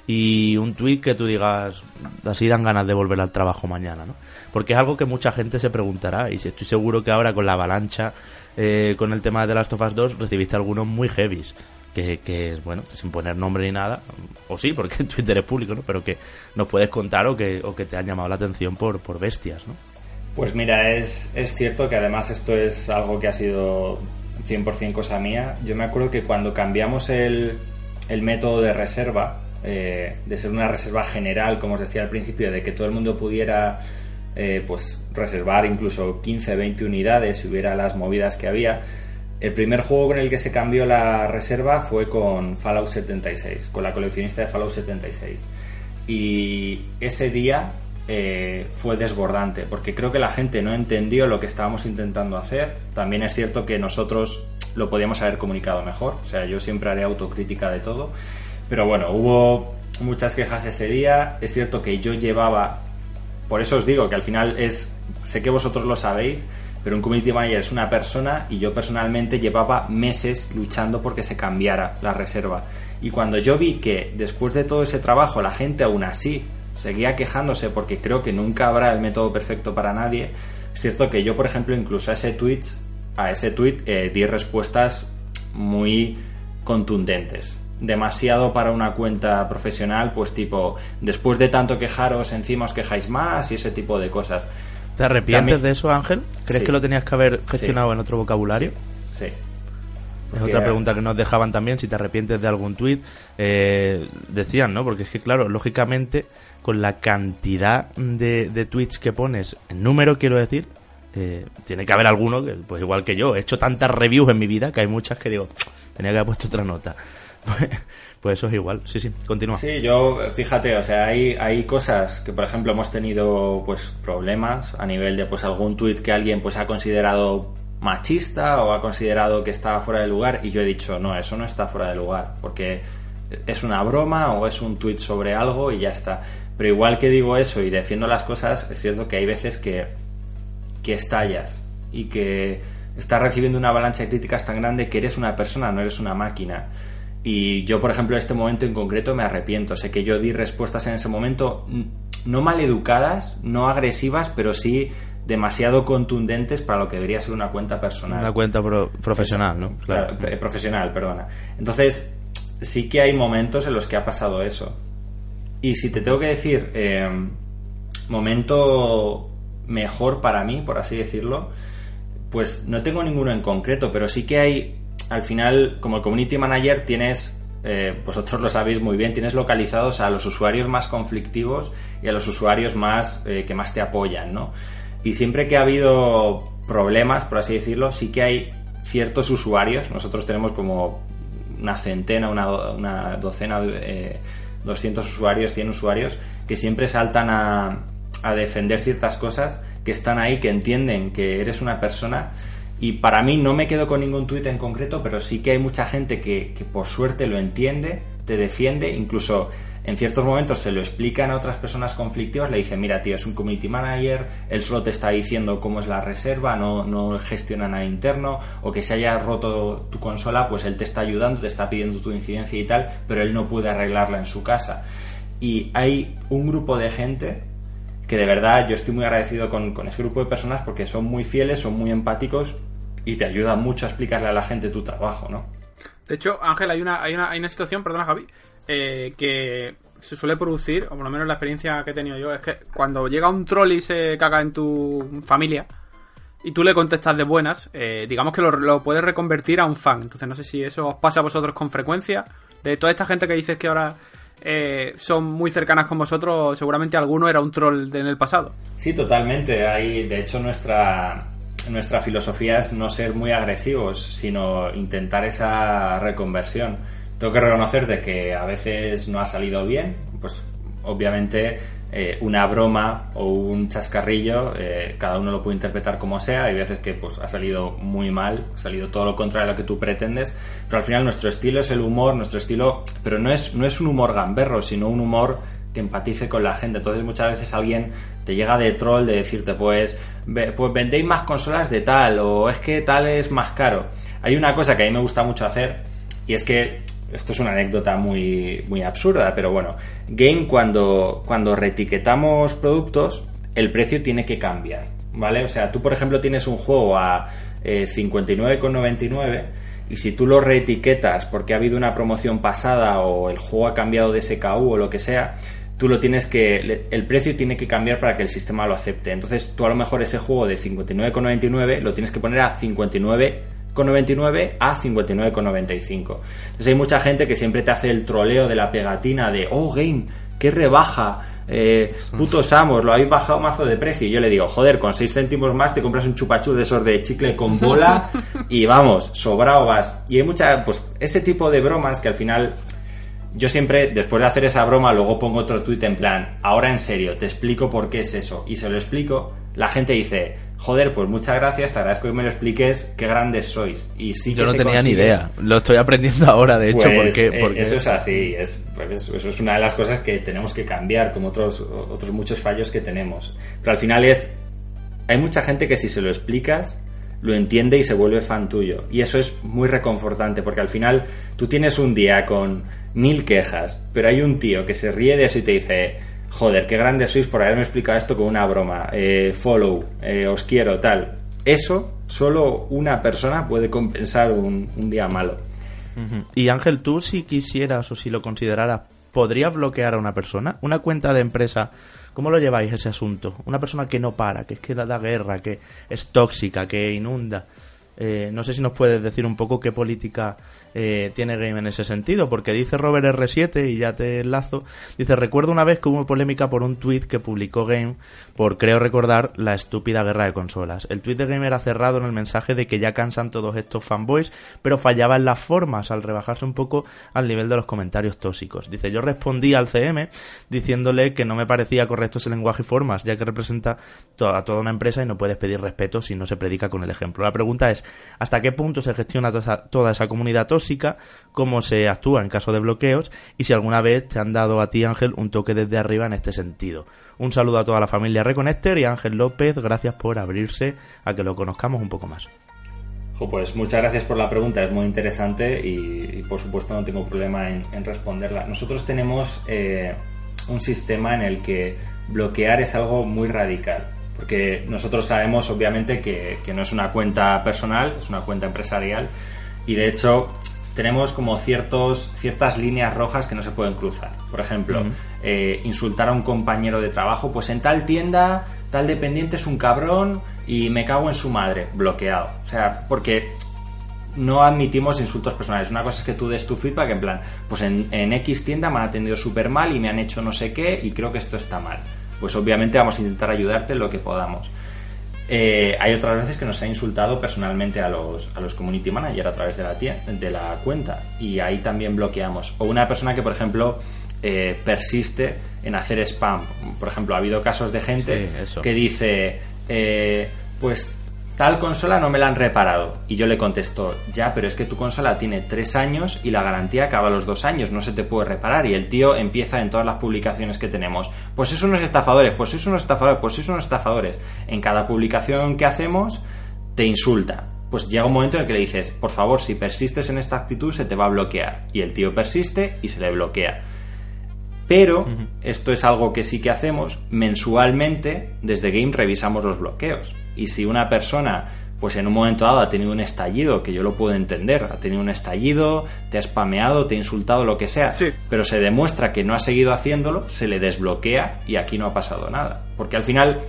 A: y un tweet que tú digas, así dan ganas de volver al trabajo mañana, ¿no? Porque es algo que mucha gente se preguntará, y estoy seguro que ahora con la avalancha eh, con el tema de The Last of Us 2 recibiste algunos muy heavies. Que, que, bueno, sin poner nombre ni nada, o sí, porque Twitter es público, ¿no? Pero que nos puedes contar o que, o que te han llamado la atención por, por bestias, ¿no?
C: Pues mira, es, es cierto que además esto es algo que ha sido 100% cosa mía. Yo me acuerdo que cuando cambiamos el, el método de reserva, eh, de ser una reserva general, como os decía al principio, de que todo el mundo pudiera eh, pues reservar incluso 15, 20 unidades si hubiera las movidas que había. El primer juego con el que se cambió la reserva fue con Fallout 76, con la coleccionista de Fallout 76. Y ese día eh, fue desbordante, porque creo que la gente no entendió lo que estábamos intentando hacer. También es cierto que nosotros lo podíamos haber comunicado mejor, o sea, yo siempre haré autocrítica de todo. Pero bueno, hubo muchas quejas ese día. Es cierto que yo llevaba por eso os digo que al final es, sé que vosotros lo sabéis, pero un community manager es una persona y yo personalmente llevaba meses luchando porque se cambiara la reserva. Y cuando yo vi que después de todo ese trabajo la gente aún así seguía quejándose porque creo que nunca habrá el método perfecto para nadie, es cierto que yo, por ejemplo, incluso a ese tweet, a ese tweet eh, di respuestas muy contundentes demasiado para una cuenta profesional, pues tipo, después de tanto quejaros, encima os quejáis más y ese tipo de cosas.
A: ¿Te arrepientes de eso, Ángel? ¿Crees que lo tenías que haber gestionado en otro vocabulario?
C: Sí.
A: Es otra pregunta que nos dejaban también, si te arrepientes de algún tuit. Eh, decían, ¿no? Porque es que, claro, lógicamente, con la cantidad de, de tweets que pones, en número quiero decir, eh, tiene que haber alguno, que, pues igual que yo, he hecho tantas reviews en mi vida que hay muchas que digo, tenía que haber puesto otra nota. pues eso es igual. Sí, sí, continúa.
C: Sí, yo, fíjate, o sea, hay, hay cosas que, por ejemplo, hemos tenido pues problemas a nivel de pues algún tuit que alguien pues ha considerado machista o ha considerado que estaba fuera de lugar y yo he dicho, no, eso no está fuera de lugar, porque es una broma o es un tuit sobre algo y ya está. Pero igual que digo eso y defiendo las cosas, es cierto que hay veces que, que estallas y que estás recibiendo una avalancha de críticas tan grande que eres una persona, no eres una máquina. Y yo, por ejemplo, en este momento en concreto me arrepiento. Sé que yo di respuestas en ese momento no mal educadas, no agresivas, pero sí demasiado contundentes para lo que debería ser una cuenta personal.
A: Una cuenta profesional, ¿no?
C: Claro. Eh, profesional, perdona. Entonces, sí que hay momentos en los que ha pasado eso. Y si te tengo que decir, eh, momento mejor para mí, por así decirlo, pues no tengo ninguno en concreto, pero sí que hay al final, como community manager, tienes, eh, vosotros lo sabéis muy bien, tienes localizados a los usuarios más conflictivos y a los usuarios más eh, que más te apoyan, ¿no? Y siempre que ha habido problemas, por así decirlo, sí que hay ciertos usuarios, nosotros tenemos como una centena, una, docena, eh, 200 usuarios, 100 usuarios, que siempre saltan a defender ciertas cosas, que están ahí, que entienden que eres una persona y para mí no me quedo con ningún tuit en concreto, pero sí que hay mucha gente que, por suerte lo entiende, te defiende, incluso en ciertos momentos se lo explican a otras personas conflictivas, le dicen, mira tío, es un community manager, él solo te está diciendo cómo es la reserva, no, no gestiona nada interno, o que se haya roto tu consola, pues él te está ayudando, te está pidiendo tu incidencia y tal, pero él no puede arreglarla en su casa. Y hay un grupo de gente que de verdad yo estoy muy agradecido con, con ese grupo de personas porque son muy fieles, son muy empáticos y te ayudan mucho a explicarle a la gente tu trabajo, ¿no?
B: De hecho, Ángel, hay una, hay una, hay una situación, perdona Javi, eh, que se suele producir, o por lo menos la experiencia que he tenido yo, es que cuando llega un troll y se caga en tu familia y tú le contestas de buenas, eh, digamos que lo, puedes reconvertir a un fan. Entonces no sé si eso os pasa a vosotros con frecuencia. De toda esta gente que dices que ahora eh, son muy cercanas con vosotros, seguramente alguno era un troll en el pasado.
C: Sí, totalmente. Hay, de hecho, nuestra, nuestra filosofía es no ser muy agresivos, sino intentar esa reconversión tengo que reconocer de que a veces no ha salido bien, pues obviamente eh, una broma o un chascarrillo, eh, cada uno lo puede interpretar como sea, hay veces que pues ha salido muy mal, ha salido todo lo contrario a lo que tú pretendes, pero al final nuestro estilo es el humor, nuestro estilo, pero no es, no es un humor gamberro, sino un humor que empatice con la gente. Entonces muchas veces alguien te llega de troll de decirte pues, pues vendéis más consolas de tal o es que tal es más caro. Hay una cosa que a mí me gusta mucho hacer y es que esto es una anécdota muy, muy absurda, pero bueno, Game cuando, cuando reetiquetamos productos, el precio tiene que cambiar, ¿vale? O sea, tú por ejemplo tienes un juego a eh, 59,99 y si tú lo reetiquetas porque ha habido una promoción pasada o el juego ha cambiado de SKU o lo que sea, tú lo tienes que el precio tiene que cambiar para que el sistema lo acepte. Entonces, tú a lo mejor ese juego de 59,99 lo tienes que poner a 59 99 a 59,95. Entonces hay mucha gente que siempre te hace el troleo de la pegatina de, oh, game, qué rebaja, eh, putos amos, lo habéis bajado mazo de precio. Y yo le digo, joder, con 6 céntimos más te compras un chupachú de esos de chicle con bola y vamos, sobrado vas. Y hay mucha, pues, ese tipo de bromas que al final yo siempre, después de hacer esa broma, luego pongo otro tuit en plan, ahora en serio, te explico por qué es eso. Y se lo explico, la gente dice, joder, pues muchas gracias, te agradezco que me lo expliques, qué grandes sois. Y sí
A: Yo no tenía ni idea, lo estoy aprendiendo ahora, de hecho,
C: pues,
A: porque,
C: eh,
A: porque...
C: Eso es así, es, pues, eso es una de las cosas que tenemos que cambiar, como otros, otros muchos fallos que tenemos. Pero al final es, hay mucha gente que si se lo explicas, lo entiende y se vuelve fan tuyo. Y eso es muy reconfortante, porque al final tú tienes un día con mil quejas, pero hay un tío que se ríe de eso y te dice, joder, qué grande sois por haberme explicado esto con una broma, eh, follow, eh, os quiero, tal. Eso solo una persona puede compensar un, día malo.
A: Y Ángel, tú si quisieras o si lo consideraras, ¿podrías bloquear a una persona? ¿Una cuenta de empresa? ¿Cómo lo lleváis ese asunto? Una persona que no para, que es que da guerra, que es tóxica, que inunda. Eh, no sé si nos puedes decir un poco qué política eh, tiene Game en ese sentido, porque dice Robert R7, y ya te enlazo, dice, recuerdo una vez que hubo polémica por un tweet que publicó Game por, creo recordar, la estúpida guerra de consolas. El tweet de Game era cerrado en el mensaje de que ya cansan todos estos fanboys, pero fallaba en las formas al rebajarse un poco al nivel de los comentarios tóxicos. Dice, yo respondí al CM diciéndole que no me parecía correcto ese lenguaje y formas, ya que representa a toda una empresa y no puedes pedir respeto si no se predica con el ejemplo. La pregunta es, ¿hasta qué punto se gestiona toda esa comunidad tóxica? Cómo se actúa en caso de bloqueos y si alguna vez te han dado a ti, Ángel, un toque desde arriba en este sentido. Un saludo a toda la familia Reconnector y Ángel López, gracias por abrirse a que lo conozcamos un poco más.
C: Pues muchas gracias por la pregunta, es muy interesante y, por supuesto no tengo problema en, responderla. Nosotros tenemos eh, un sistema en el que bloquear es algo muy radical, porque nosotros sabemos obviamente que no es una cuenta personal, es una cuenta empresarial y de hecho tenemos como ciertos, ciertas líneas rojas que no se pueden cruzar. Por ejemplo, eh, insultar a un compañero de trabajo, pues en tal tienda, tal dependiente es un cabrón y me cago en su madre, bloqueado. O sea, porque no admitimos insultos personales. Una cosa es que tú des tu feedback en plan, pues en, en X tienda me han atendido súper mal y me han hecho no sé qué y creo que esto está mal. Pues obviamente vamos a intentar ayudarte en lo que podamos. Eh, hay otras veces que nos ha insultado personalmente a los, a los community manager a través de la, de la cuenta y ahí también bloqueamos. O una persona que, por ejemplo, eh, persiste en hacer spam. Por ejemplo, ha habido casos de gente que dice, eh, pues tal consola no me la han reparado. Y yo le contesto, ya, pero es que tu consola tiene tres años y la garantía acaba a los dos años, no se te puede reparar. Y el tío empieza en todas las publicaciones que tenemos, pues es unos estafadores, pues es unos estafadores, pues es unos estafadores. En cada publicación que hacemos te insulta. Pues llega un momento en el que le dices, por favor, si persistes en esta actitud se te va a bloquear. Y el tío persiste y se le bloquea. Pero esto es algo que sí que hacemos mensualmente. Desde Game revisamos los bloqueos. Y si una persona, pues en un momento dado ha tenido un estallido, que yo lo puedo entender, ha tenido un estallido, te ha spameado, te ha insultado, lo que sea, pero se demuestra que no ha seguido haciéndolo, se le desbloquea y aquí no ha pasado nada. Porque al final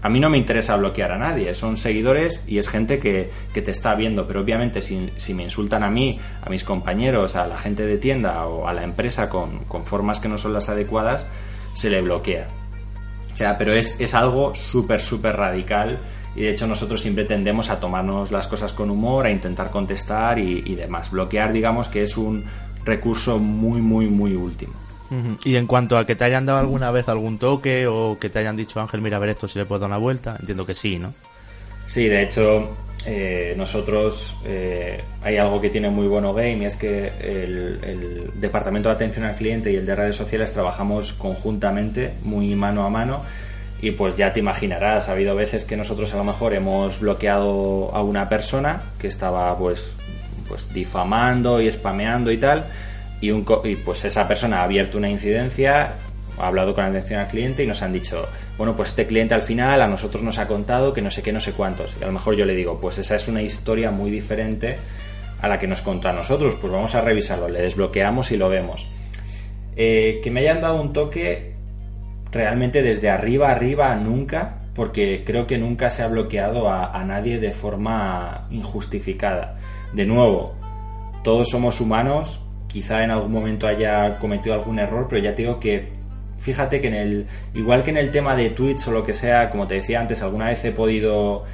C: a mí no me interesa bloquear a nadie, son seguidores y es gente que, te está viendo, pero obviamente si, si, me insultan a mí, a mis compañeros, a la gente de tienda o a la empresa con, formas que no son las adecuadas, se le bloquea. O sea, pero es, es algo súper, súper radical y de hecho nosotros siempre tendemos a tomarnos las cosas con humor, a intentar contestar y, y demás. Bloquear, digamos que es un recurso muy, muy, muy último.
A: Y en cuanto a que te hayan dado alguna vez algún toque o que te hayan dicho, Ángel, mira a ver esto si le puedo dar una vuelta, entiendo que sí, ¿no?
C: Sí, de hecho, eh, nosotros eh, hay algo que tiene muy bueno Game y es que el, el, departamento de atención al cliente y el de redes sociales trabajamos conjuntamente, muy mano a mano. Y pues ya te imaginarás, ha habido veces que nosotros a lo mejor hemos bloqueado a una persona que estaba pues, pues difamando y spameando y tal y, un, y pues esa persona ha abierto una incidencia, ha hablado con atención al cliente y nos han dicho, bueno, pues este cliente al final a nosotros nos ha contado que no sé qué, no sé cuántos. Y a lo mejor yo le digo, pues esa es una historia muy diferente a la que nos contó a nosotros, pues vamos a revisarlo, le desbloqueamos y lo vemos. Eh, que me hayan dado un toque realmente desde arriba arriba nunca, porque creo que nunca se ha bloqueado a, a nadie de forma injustificada. De nuevo, todos somos humanos, quizá en algún momento haya cometido algún error, pero ya te digo que fíjate que en el igual que en el tema de tweets o lo que sea, como te decía antes, alguna vez he podido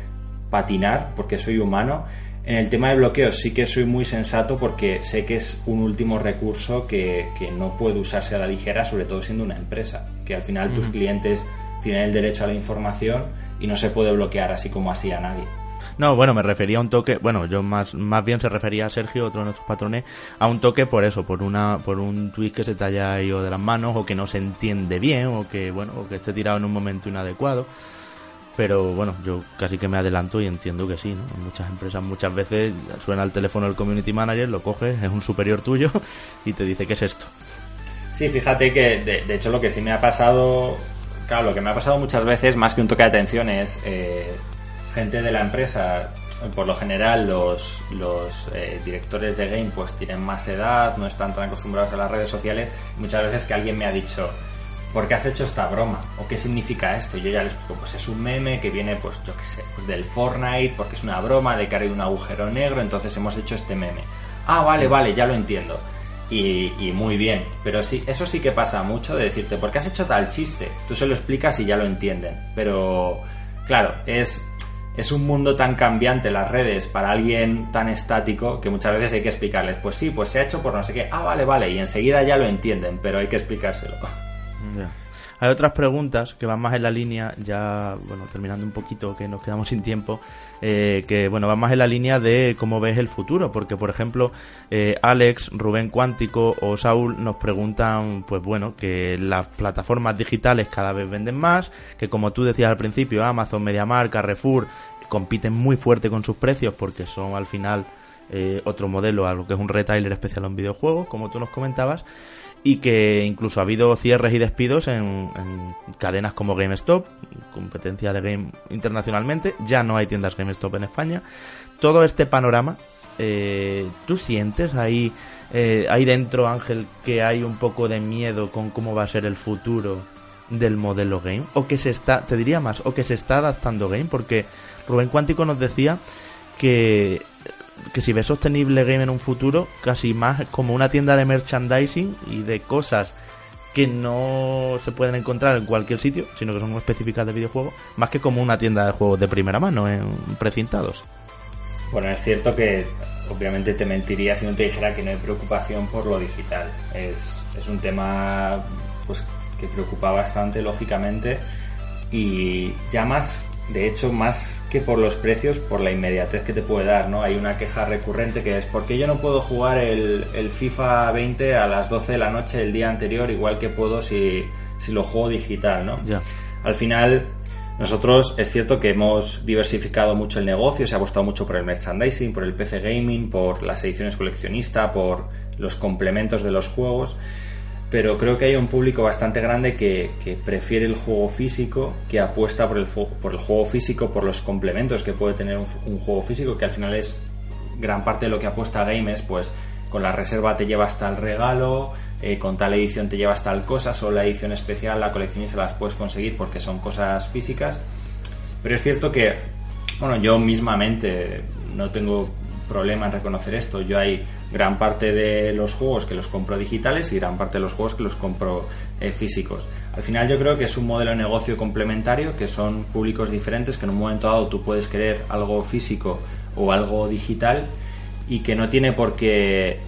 C: patinar porque soy humano. En el tema de bloqueos sí que soy muy sensato porque sé que es un último recurso que, no puede usarse a la ligera, sobre todo siendo una empresa, que al final tus clientes tienen el derecho a la información y no se puede bloquear así como así a nadie.
A: No, bueno, me refería a un toque, bueno, yo más, más bien se refería a Sergio, otro de nuestros patrones, a un toque por eso, por una, por un tweet que se te haya ido de las manos o que no se entiende bien o que, bueno, o que esté tirado en un momento inadecuado. Pero bueno, yo casi que me adelanto y entiendo que sí, ¿no? En muchas empresas muchas veces suena el teléfono del community manager, lo coges, es un superior tuyo y te dice qué es esto.
C: Sí, fíjate que de, hecho lo que sí me ha pasado, claro, lo que me ha pasado muchas veces, más que un toque de atención, es eh, gente de la empresa, por lo general los, los eh, directores de game pues tienen más edad, no están tan acostumbrados a las redes sociales, muchas veces que alguien me ha dicho, ¿por qué has hecho esta broma? ¿O qué significa esto? Yo ya les explico, pues es un meme que viene, pues yo qué sé, pues del Fortnite, porque es una broma de que hay un agujero negro, entonces hemos hecho este meme. Ah, vale, vale, ya lo entiendo. Y, y, muy bien, pero sí, eso sí que pasa mucho de decirte, ¿por qué has hecho tal chiste? Tú se lo explicas y ya lo entienden. Pero, claro, es es un mundo tan cambiante las redes para alguien tan estático que muchas veces hay que explicarles, pues sí, pues se ha hecho por no sé qué, ah, vale, vale, y enseguida ya lo entienden, pero hay que explicárselo.
A: Hay otras preguntas que van más en la línea, ya, bueno, terminando un poquito, que nos quedamos sin tiempo, eh, que, bueno, van más en la línea de cómo ves el futuro, porque, por ejemplo, eh, Alex, Rubén Cuántico o Saúl nos preguntan, pues bueno, que las plataformas digitales cada vez venden más, que como tú decías al principio, Amazon, MediaMarkt, Carrefour, compiten muy fuerte con sus precios porque son al final eh, otro modelo a lo que es un retailer especial en videojuegos, como tú nos comentabas y que incluso ha habido cierres y despidos en, cadenas como GameStop, competencia de Game internacionalmente, ya no hay tiendas GameStop en España. Todo este panorama, eh, ¿tú sientes ahí, eh, ahí dentro, Ángel, que hay un poco de miedo con cómo va a ser el futuro del modelo Game? O que se está, te diría más, o que se está adaptando Game, porque Rubén Cuántico nos decía que que si ves sostenible game en un futuro, casi más como una tienda de merchandising y de cosas que no se pueden encontrar en cualquier sitio, sino que son específicas de videojuegos, más que como una tienda de juegos de primera mano, en precintados.
C: Bueno, es cierto que obviamente te mentiría si no te dijera que no hay preocupación por lo digital. Es, es un tema pues que preocupa bastante, lógicamente, y ya más de hecho, más que por los precios, por la inmediatez que te puede dar, ¿no? Hay una queja recurrente que es, ¿por qué yo no puedo jugar el, FIFA 20 a las 12 de la noche el día anterior, igual que puedo si, si lo juego digital, ¿no? Al final, nosotros es cierto que hemos diversificado mucho el negocio, se ha apostado mucho por el merchandising, por el PC gaming, por las ediciones coleccionistas, por los complementos de los juegos pero creo que hay un público bastante grande que, prefiere el juego físico, que apuesta por el, por el juego físico, por los complementos que puede tener un, juego físico, que al final es gran parte de lo que apuesta Games, pues con la reserva te lleva hasta el regalo, eh, con tal edición te lleva hasta el cosas, o la edición especial, la colección y se las puedes conseguir porque son cosas físicas. Pero es cierto que, bueno, yo mismamente no tengo problema en reconocer esto. Yo hay gran parte de los juegos que los compro digitales y gran parte de los juegos que los compro eh, físicos. Al final yo creo que es un modelo de negocio complementario, que son públicos diferentes, que en un momento dado tú puedes querer algo físico o algo digital y que no tiene por qué,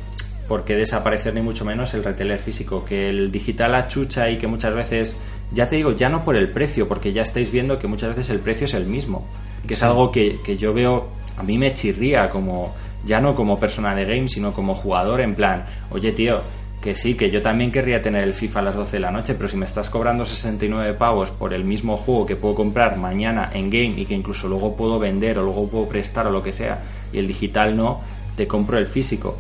C: por qué desaparecer ni mucho menos el retailer físico, que el digital achucha y que muchas veces, ya te digo, ya no por el precio, porque ya estáis viendo que muchas veces el precio es el mismo, que es algo que, que yo veo a mí me chirría como, ya no como persona de game, sino como jugador, en plan, oye tío, que sí, que yo también querría tener el FIFA a las 12 de la noche, pero si me estás cobrando 69 pavos por el mismo juego que puedo comprar mañana en game y que incluso luego puedo vender o luego puedo prestar o lo que sea, y el digital no, te compro el físico.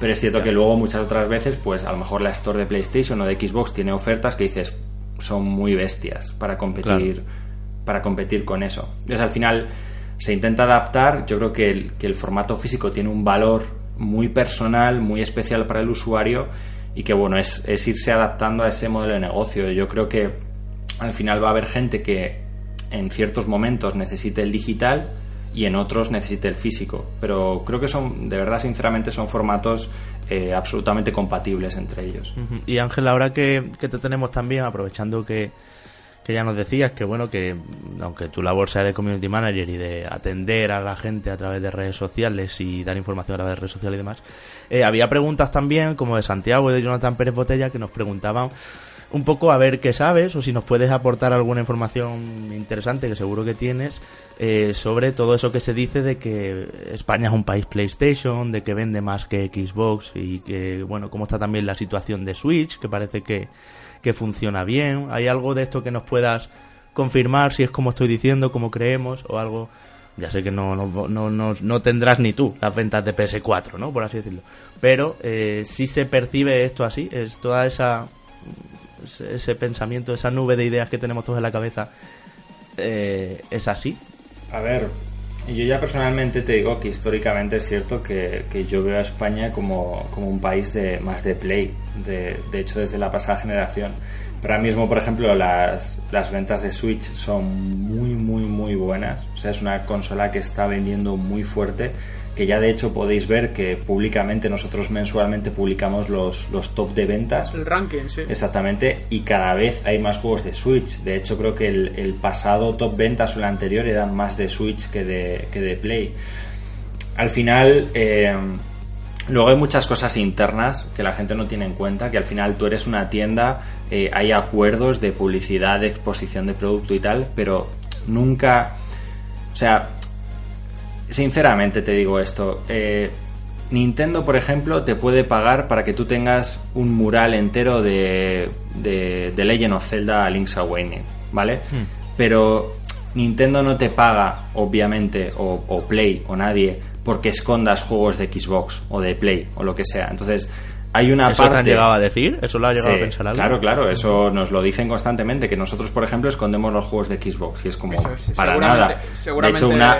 C: Pero es cierto que luego muchas otras veces, pues a lo mejor la store de PlayStation o de Xbox tiene ofertas que dices, son muy bestias para competir, para competir con eso. Entonces al final se intenta adaptar. Yo creo que el, que el formato físico tiene un valor muy personal, muy especial para el usuario y que bueno, es, es irse adaptando a ese modelo de negocio. Yo creo que al final va a haber gente que en ciertos momentos necesite el digital y en otros necesite el físico. Pero creo que son, de verdad, sinceramente, son formatos eh, absolutamente compatibles entre ellos.
A: Y Ángel, ahora que, que, te tenemos también, aprovechando que, que ya nos decías que bueno que aunque tu labor sea de community manager y de atender a la gente a través de redes sociales y dar información a través de redes sociales y demás eh, había preguntas también como de Santiago y de Jonathan Pérez Botella que nos preguntaban un poco a ver qué sabes o si nos puedes aportar alguna información interesante que seguro que tienes eh, sobre todo eso que se dice de que España es un país PlayStation, de que vende más que Xbox y que bueno cómo está también la situación de Switch que parece que que funciona bien. ¿Hay algo de esto que nos puedas confirmar si es como estoy diciendo, como creemos o algo? Ya sé que no, no, no, no, tendrás ni tú las ventas de PS4, ¿no? Por así decirlo. Pero eh, si se percibe esto así, es toda esa ese pensamiento, esa nube de ideas que tenemos todos en la cabeza, eh, ¿es así?
C: A ver, yo ya personalmente te digo que históricamente es cierto que, yo veo a España como, un país de más de play, de, de, hecho desde la pasada generación. Pero ahora mismo, por ejemplo, las, las ventas de Switch son muy, muy, muy buenas. O sea, es una consola que está vendiendo muy fuerte que ya de hecho podéis ver que públicamente nosotros mensualmente publicamos los, los top de ventas.
B: El ranking, sí.
C: Exactamente, y cada vez hay más juegos de Switch. De hecho, creo que el, pasado top ventas o el anterior eran más de Switch que de, que de Play. Al final, eh, luego hay muchas cosas internas que la gente no tiene en cuenta, que al final tú eres una tienda, eh, hay acuerdos de publicidad, de exposición de producto y tal, pero nunca... O sea, sinceramente te digo esto. Eh, Nintendo, por ejemplo, te puede pagar para que tú tengas un mural entero de, de, Legend of Zelda Link's Awakening, ¿vale? Hmm. Pero Nintendo no te paga, obviamente, o, Play, o nadie, porque escondas juegos de Xbox, o de Play, o lo que sea. Entonces, hay una
A: ¿Eso
C: parte...
A: te han llegado a decir? ¿Eso lo ha llegado a pensar algo?
C: Claro, claro, eso nos lo dicen constantemente, que nosotros, por ejemplo, escondemos los juegos de Xbox, y es como, para nada.
B: Seguramente... De hecho, una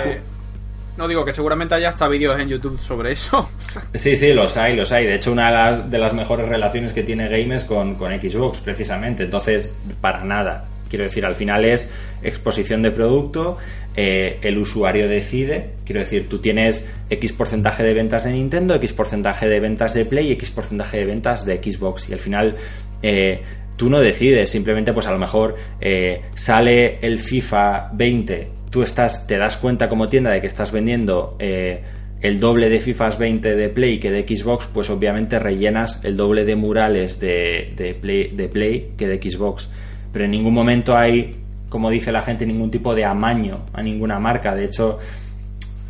B: no digo que seguramente haya hasta vídeos en YouTube sobre eso.
C: sí, sí, los hay, los hay. De hecho, una de las, mejores relaciones que tiene Games con, con Xbox, precisamente. Entonces, para nada. Quiero decir, al final es exposición de producto, eh, el usuario decide, quiero decir, tú tienes X porcentaje de ventas de Nintendo, X porcentaje de ventas de Play y X porcentaje de ventas de Xbox. Y al final eh, tú no decides, simplemente pues a lo mejor eh, sale el FIFA 20 tú estás, te das cuenta como tienda de que estás vendiendo eh, el doble de FIFAs 20 de Play que de Xbox, pues obviamente rellenas el doble de murales de, Play, de Play que de Xbox. Pero en ningún momento hay como dice la gente, ningún tipo de amaño a ninguna marca. De hecho,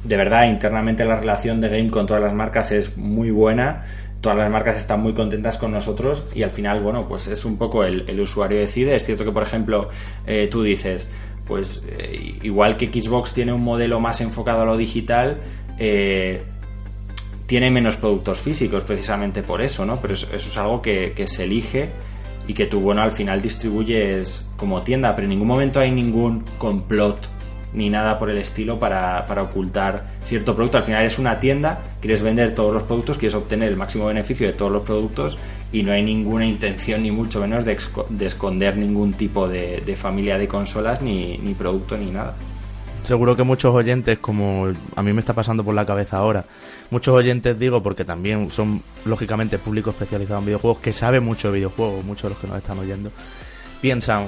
C: de verdad, internamente la relación de Game con todas las marcas es muy buena. Todas las marcas están muy contentas con nosotros y al final, bueno, pues es un poco el, usuario decide. Es cierto que, por ejemplo, eh, tú dices, pues eh, igual que Xbox tiene un modelo más enfocado a lo digital, eh, tiene menos productos físicos precisamente por eso, ¿no? Pero eso, es algo que, que, se elige y que tú, bueno, al final distribuyes como tienda, pero en ningún momento hay ningún complot ni nada por el estilo para, ocultar cierto producto. Al final es una tienda, quieres vender todos los productos, quieres obtener el máximo beneficio de todos los productos y no hay ninguna intención, ni mucho menos, de, esconder ningún tipo de, familia de consolas, ni, ni producto, ni nada.
A: Seguro que muchos oyentes, como a mí me está pasando por la cabeza ahora, muchos oyentes digo, porque también son lógicamente público especializado en videojuegos, que sabe mucho de videojuegos, muchos de los que nos están oyendo, piensan,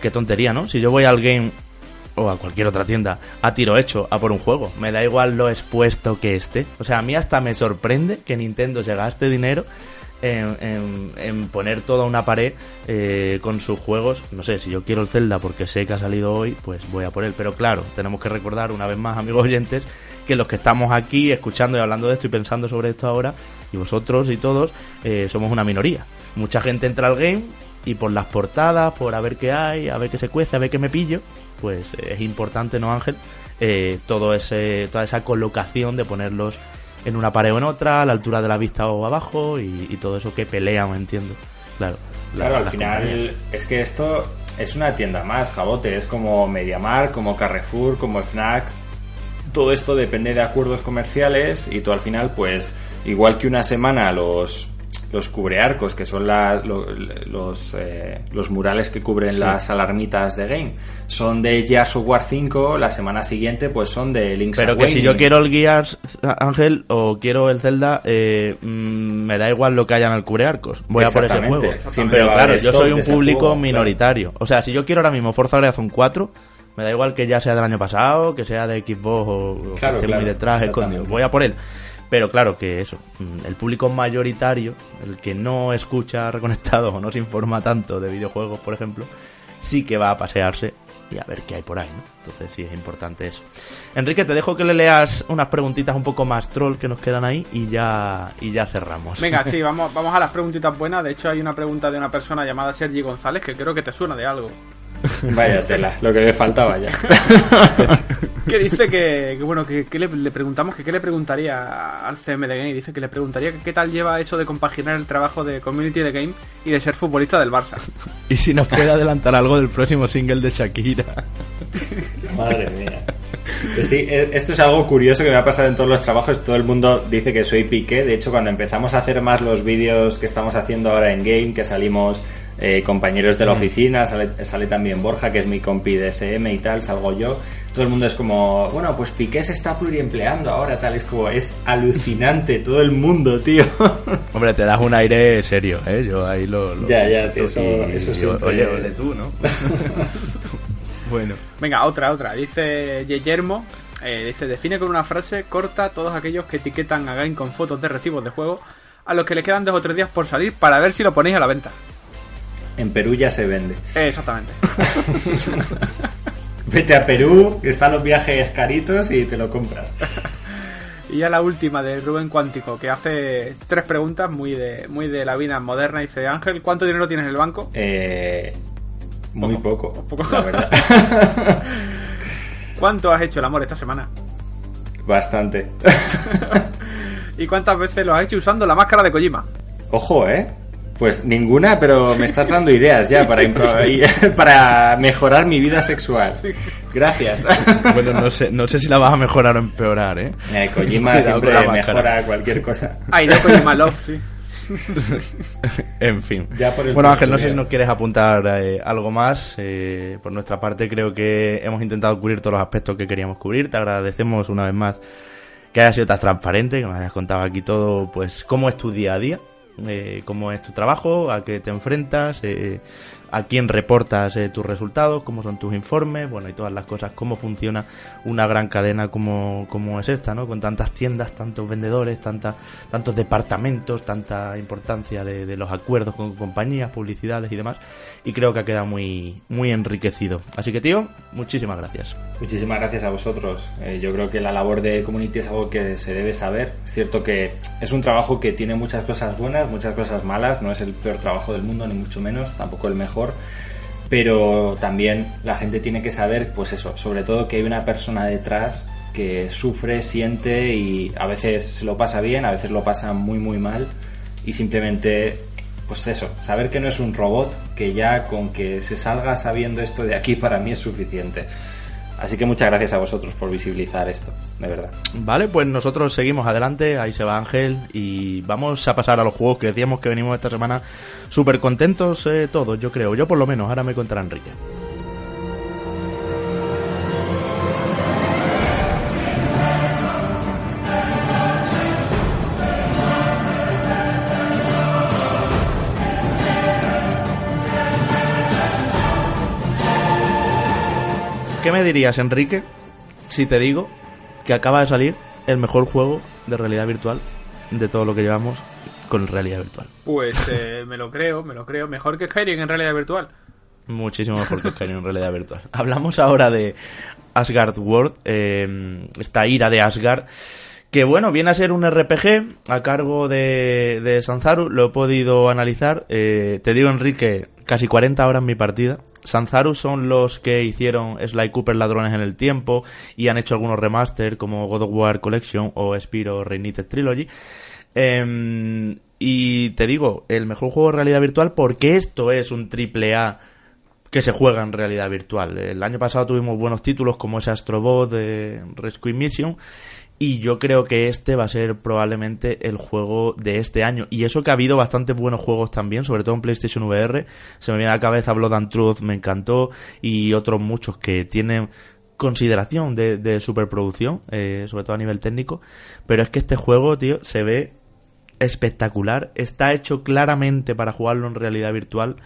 A: qué tontería, ¿no? Si yo voy al game o a cualquier otra tienda a tiro hecho a por un juego. Me da igual lo expuesto que esté. O sea, a mí hasta me sorprende que Nintendo se gaste dinero en, poner toda una pared eh, con sus juegos. No sé, si yo quiero el Zelda porque sé que ha salido hoy, pues voy a por él. Pero claro, tenemos que recordar una vez más, amigos oyentes, que los que estamos aquí escuchando y hablando de esto y pensando sobre esto ahora, y vosotros y todos, eh, somos una minoría. Mucha gente entra al game y por las portadas, por a ver qué hay, a ver qué se cuece, a ver qué me pillo, pues es importante, ¿no, Ángel? Eh, todo ese, toda esa colocación de ponerlos en una pared o en otra, a la altura de la vista o abajo y, todo eso que pelean, entiendo. Claro,
C: claro al final es que esto es una tienda más, Jabote, es como MediaMark, como Carrefour, como FNAC. Todo esto depende de acuerdos comerciales y tú al final, pues, igual que una semana los los cubrearcos, que son los, eh, los murales que cubren las alarmitas de Game, son de Gears of War 5, la semana siguiente pues son de Link's
A: Pero que si yo quiero el Gears Ángel o quiero el Zelda, eh, mm, me da igual lo que haya en el cubrearcos. Voy a por ese juego. Siempre Pero claro, yo soy un público minoritario. O sea, si yo quiero ahora mismo Forza Horizon 4, me da igual que ya sea del año pasado, que sea de Xbox o, que esté muy detrás escondido. Voy a por él. Pero claro que eso, mm, el público mayoritario, el que no escucha reconectado o no se informa tanto de videojuegos, por ejemplo, sí que va a pasearse y a ver qué hay por ahí, ¿no? Entonces sí es importante eso. Enrique, te dejo que le leas unas preguntitas un poco más troll que nos quedan ahí y ya y ya cerramos.
B: Venga, sí, vamos, vamos a las preguntitas buenas. De hecho, hay una pregunta de una persona llamada Sergi González que creo que te suena de algo.
C: Vaya tela, lo que me faltaba ya.
B: que dice que, bueno, que, le, preguntamos que qué le preguntaría al CM de Game. Dice que le preguntaría qué tal lleva eso de compaginar el trabajo de community de Game y de ser futbolista del Barça.
A: y si nos puede adelantar algo del próximo single de Shakira.
C: Madre mía. Pues sí, e, esto es algo curioso que me ha pasado en todos los trabajos. Todo el mundo dice que soy Piqué. De hecho, cuando empezamos a hacer más los vídeos que estamos haciendo ahora en Game, que salimos eh, compañeros de la mm. oficina, sale, también Borja, que es mi compi de CM y tal, salgo yo. Todo el mundo es como, bueno, pues Piqué se está pluriempleando ahora, tal, es como, es alucinante todo el mundo, tío.
A: Hombre, te das un aire serio, ¿eh? Yo ahí lo...
C: ya, ya, eso, eso
A: Oye, oye, tú, ¿no?
B: bueno. Venga, otra, otra. Dice Guillermo, eh, dice, define con una frase corta todos aquellos que etiquetan a Game con fotos de recibos de juego a los que le quedan dos o tres días por salir para ver si lo ponéis a la venta.
C: En Perú ya se vende.
B: Exactamente.
C: Vete a Perú, están los viajes caritos y te lo compras.
B: Y ya la última de Rubén Cuántico, que hace tres preguntas muy de, muy de la vida moderna. Dice, Ángel, ¿cuánto dinero tienes en el banco?
C: Eh, muy poco, poco, la verdad.
B: ¿Cuánto has hecho el amor esta semana?
C: Bastante.
B: ¿Y cuántas veces lo has hecho usando la máscara de Kojima?
C: Ojo, ¿eh? Pues ninguna, pero me estás dando ideas ya para, para mejorar mi vida sexual. Gracias.
A: Bueno, no sé, no sé si la vas a mejorar o empeorar, ¿eh?
C: eh Kojima siempre mejora cualquier cosa.
B: Ay, no, Kojima Love, sí.
A: en fin. bueno, Ángel, no sé si nos quieres apuntar eh, algo más. Eh, por nuestra parte, creo que hemos intentado cubrir todos los aspectos que queríamos cubrir. Te agradecemos una vez más que hayas sido tan transparente, que nos hayas contado aquí todo, pues, cómo es tu día a día eh, cómo es tu trabajo, a qué te enfrentas, eh, a quién reportas eh, tus resultados, cómo son tus informes, bueno, y todas las cosas, cómo funciona una gran cadena como, como es esta, ¿no? Con tantas tiendas, tantos vendedores, tantas, tantos departamentos, tanta importancia de, los acuerdos con compañías, publicidades y demás, y creo que ha quedado muy, muy enriquecido. Así que, tío, muchísimas gracias.
C: Muchísimas gracias a vosotros. Yo creo que la labor de community es algo que se debe saber. Es cierto que es un trabajo que tiene muchas cosas buenas, muchas cosas malas, no es el peor trabajo del mundo, ni mucho menos, tampoco el mejor pero también la gente tiene que saber, pues eso, sobre todo que hay una persona detrás que sufre, siente y a veces se lo pasa bien, a veces lo pasa muy muy mal y simplemente, pues eso, saber que no es un robot, que ya con que se salga sabiendo esto de aquí para mí es suficiente. Así que muchas gracias a vosotros por visibilizar esto, de verdad.
A: Vale, pues nosotros seguimos adelante, ahí se va Ángel y vamos a pasar a los juegos que decíamos que venimos esta semana súper contentos eh, todos, yo creo, yo por lo menos, ahora me contará Enrique. ¿Qué me dirías, Enrique, si te digo que acaba de salir el mejor juego de realidad virtual de todo lo que llevamos con realidad virtual?
B: Pues eh, me lo creo, me lo creo. Mejor que Skyrim en realidad virtual.
A: Muchísimo mejor que Skyrim en realidad virtual. Hablamos ahora de Asgard World, eh, esta ira de Asgard que bueno, viene a ser un RPG a cargo de, de Sanzaru, lo he podido analizar, eh, te digo Enrique, casi 40 horas mi partida. Sanzaru son los que hicieron Sly Cooper Ladrones en el Tiempo y han hecho algunos remaster como God of War Collection o Spiro Reignited Trilogy. Em, y te digo, el mejor juego de realidad virtual porque esto es un triple A que se juega en realidad virtual. El año pasado tuvimos buenos títulos como ese Astrobot de Rescue Mission y yo creo que este va a ser probablemente el juego de este año. Y eso que ha habido bastantes buenos juegos también, sobre todo en PlayStation VR. Se me viene a la cabeza Blood and Truth, me encantó. Y otros muchos que tienen consideración de, superproducción, eh, sobre todo a nivel técnico. Pero es que este juego, tío, se ve espectacular. Está hecho claramente para jugarlo en realidad virtual.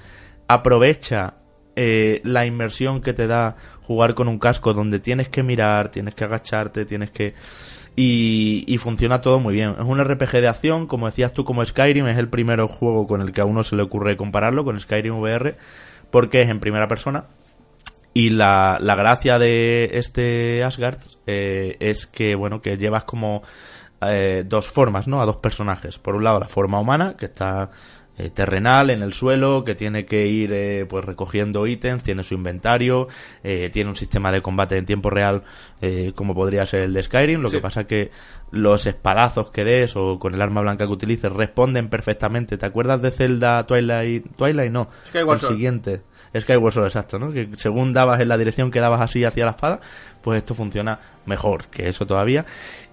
A: Aprovecha eh, la inmersión que te da jugar con un casco donde tienes que mirar, tienes que agacharte, tienes que y, funciona todo muy bien. Es un RPG de acción, como decías tú, como Skyrim, es el primer juego con el que a uno se le ocurre compararlo con Skyrim VR, porque es en primera persona. Y la, la gracia de este Asgard eh, es que, bueno, que llevas como eh, dos formas, ¿no? A dos personajes. Por un lado, la forma humana, que está eh, terrenal en el suelo que tiene que ir eh, pues recogiendo ítems, tiene su inventario, eh, tiene un sistema de combate en tiempo real como podría ser el de Skyrim, lo que pasa que los espadazos que des o con el arma blanca que utilices responden perfectamente. ¿Te acuerdas de Zelda Twilight? Twilight no, el siguiente. Skyward Sword, exacto, ¿no? Que según dabas en la dirección que dabas así hacia la espada, pues esto funciona mejor que eso todavía.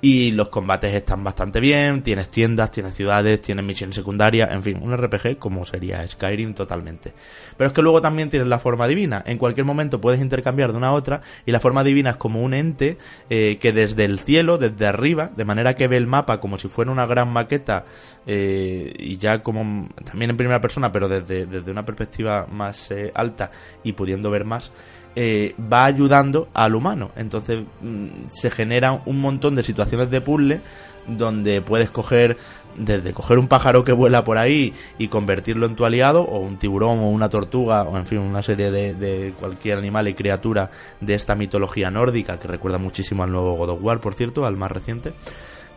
A: Y los combates están bastante bien, tienes tiendas, tienes ciudades, tienes misiones secundarias, en fin, un RPG como sería Skyrim totalmente. Pero es que luego también tienes la forma divina. En cualquier momento puedes intercambiar de una a otra y la forma divina es como un ente eh, que desde el cielo, desde arriba, de manera que ve el mapa como si fuera una gran maqueta eh, y ya como también en primera persona, pero desde, desde una perspectiva más eh, alta y pudiendo ver más, eh, va ayudando al humano. Entonces mm, se generan un montón de situaciones de puzzle donde puedes coger desde coger un pájaro que vuela por ahí y convertirlo en tu aliado o un tiburón o una tortuga o en fin una serie de, de cualquier animal y criatura de esta mitología nórdica que recuerda muchísimo al nuevo God of War por cierto al más reciente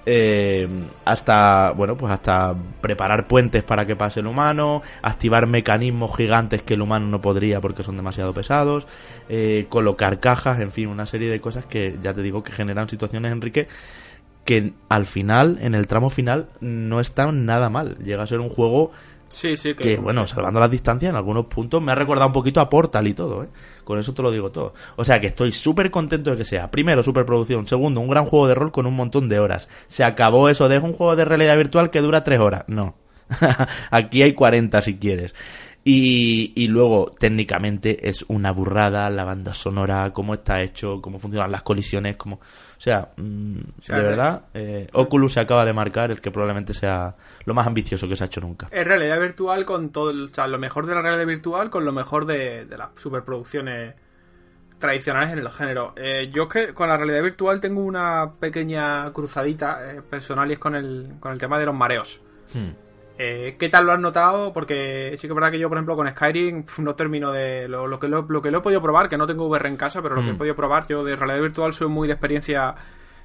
A: eh, hasta bueno pues hasta preparar puentes para que pase el humano activar mecanismos gigantes que el humano no podría porque son demasiado pesados eh, colocar cajas en fin una serie de cosas que ya te digo que generan situaciones Enrique que al final en el tramo final no están nada mal. Llega a ser un juego
B: Sí, sí,
A: que... bueno, salvando las distancias, en algunos puntos me ha recordado un poquito a Portal y todo, ¿eh? Con eso te lo digo todo. O sea que estoy súper contento de que sea, primero, superproducción, segundo, un gran juego de rol con un montón de horas. Se acabó eso de un juego de realidad virtual que dura tres horas. No. Aquí hay 40 si quieres. Y, y, luego, técnicamente, es una burrada la banda sonora, cómo está hecho, cómo funcionan las colisiones, como... O sea, mm, de verdad, eh, Oculus se acaba de marcar el que probablemente sea lo más ambicioso que se ha hecho nunca.
B: Es realidad virtual con todo, o sea, lo mejor de la realidad virtual con lo mejor de, de las superproducciones tradicionales en el género. Eh, yo es que con la realidad virtual tengo una pequeña cruzadita eh, personal y es con el, con el tema de los mareos. Hmm. Eh, ¿Qué tal lo has notado? Porque sí que es verdad que yo, por ejemplo, con Skyrim no termino de lo, que lo, que lo, he podido probar, que no tengo VR en casa, pero lo que he hmm. podido probar, yo de realidad virtual soy muy de experiencia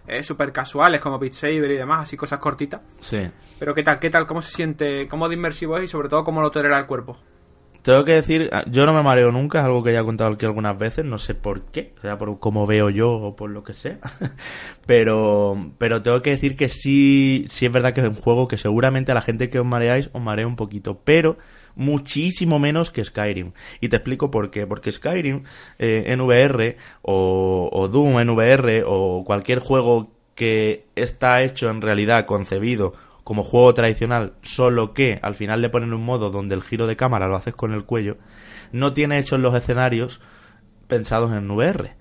B: eh, súper casuales, como Beat Saber y demás, así cosas cortitas.
A: Sí.
B: Pero ¿qué tal? ¿Qué tal? ¿Cómo se siente? ¿Cómo de inmersivo es? Y sobre todo, ¿cómo lo tolera el cuerpo?
A: Tengo que decir, ah, yo no me mareo nunca, es algo que ya he contado aquí algunas veces, no sé por qué, o sea, por cómo veo yo o por lo que sea. pero, pero tengo que decir que sí, sí es verdad que es un juego que seguramente a la gente que os mareáis os marea un poquito, pero muchísimo menos que Skyrim. Y te explico por qué. Porque Skyrim eh, en VR o, o Doom en VR o cualquier juego que está hecho en realidad, concebido como juego tradicional, solo que al final le ponen un modo donde el giro de cámara lo haces con el cuello, no tiene hechos los escenarios pensados en VR.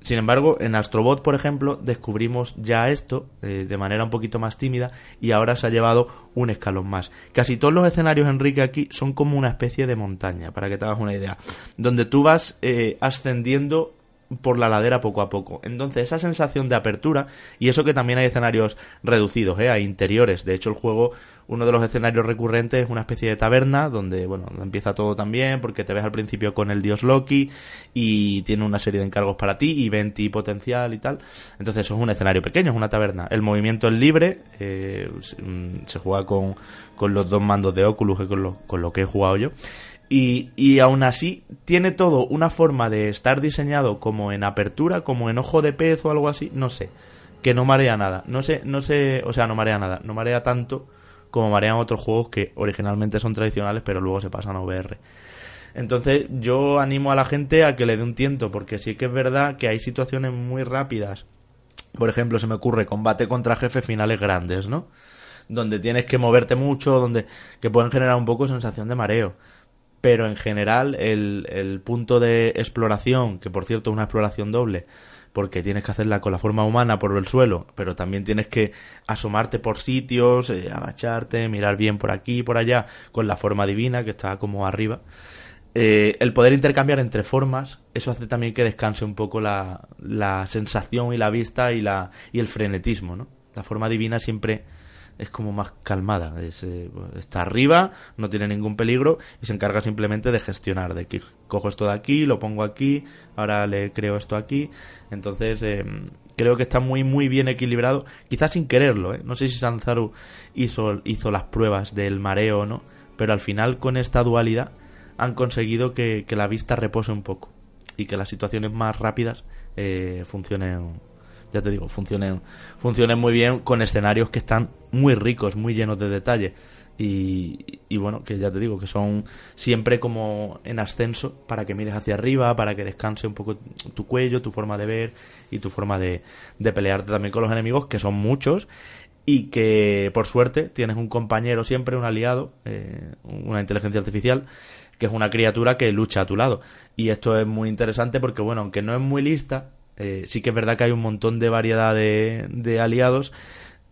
A: Sin embargo, en Astrobot, por ejemplo, descubrimos ya esto eh, de manera un poquito más tímida y ahora se ha llevado un escalón más. Casi todos los escenarios, Enrique, aquí son como una especie de montaña, para que te hagas una idea, donde tú vas eh, ascendiendo por la ladera poco a poco. Entonces, esa sensación de apertura, y eso que también hay escenarios reducidos, ¿eh? interiores. De hecho, el juego, uno de los escenarios recurrentes es una especie de taberna, donde, bueno, empieza todo también, porque te ves al principio con el dios Loki, y tiene una serie de encargos para ti, y venti potencial y tal. Entonces, eso es un escenario pequeño, es una taberna. El movimiento es libre, eh, mm, se juega con, con los dos mandos de Oculus, con lo, con lo que he jugado yo. Y, y aún así tiene todo una forma de estar diseñado como en apertura, como en ojo de pez o algo así, no sé, que no marea nada. No sé, no sé, o sea, no marea nada, no marea tanto como marean otros juegos que originalmente son tradicionales pero luego se pasan a VR. Entonces yo animo a la gente a que le dé un tiento porque sí que es verdad que hay situaciones muy rápidas. Por ejemplo, se me ocurre combate contra jefes finales grandes, ¿no? Donde tienes que moverte mucho, donde que pueden generar un poco sensación de mareo pero en general el, el punto de exploración, que por cierto es una exploración doble, porque tienes que hacerla con la forma humana por el suelo, pero también tienes que asomarte por sitios, eh, agacharte, mirar bien por aquí y por allá, con la forma divina que está como arriba. Eh, el poder intercambiar entre formas, eso hace también que descanse un poco la, la sensación y la vista y, la, y el frenetismo, ¿no? La forma divina siempre es como más calmada. Eh, está arriba, no tiene ningún peligro y se encarga simplemente de gestionar, de que cojo esto de aquí, lo pongo aquí, ahora le creo esto aquí. Entonces, eh, creo que está muy, muy bien equilibrado, quizás sin quererlo. ¿eh? No sé si Sanzaru hizo, hizo las pruebas del mareo o no, pero al final con esta dualidad han conseguido que, la vista repose un poco y que las situaciones más rápidas funcionen ya te digo, funcionen, funcionen muy bien con escenarios que están muy ricos, muy llenos de detalle. Y, y, bueno, que ya te digo, que son siempre como en ascenso para que mires hacia arriba, para que descanse un poco tu cuello, tu forma de ver y tu forma de, de pelearte también con los enemigos, que son muchos, y que por suerte tienes un compañero siempre, un aliado, eh, una inteligencia artificial, que es una criatura que lucha a tu lado. Y esto es muy interesante porque, bueno, aunque no es muy lista, eh, sí que es verdad que hay un montón de variedad de, aliados.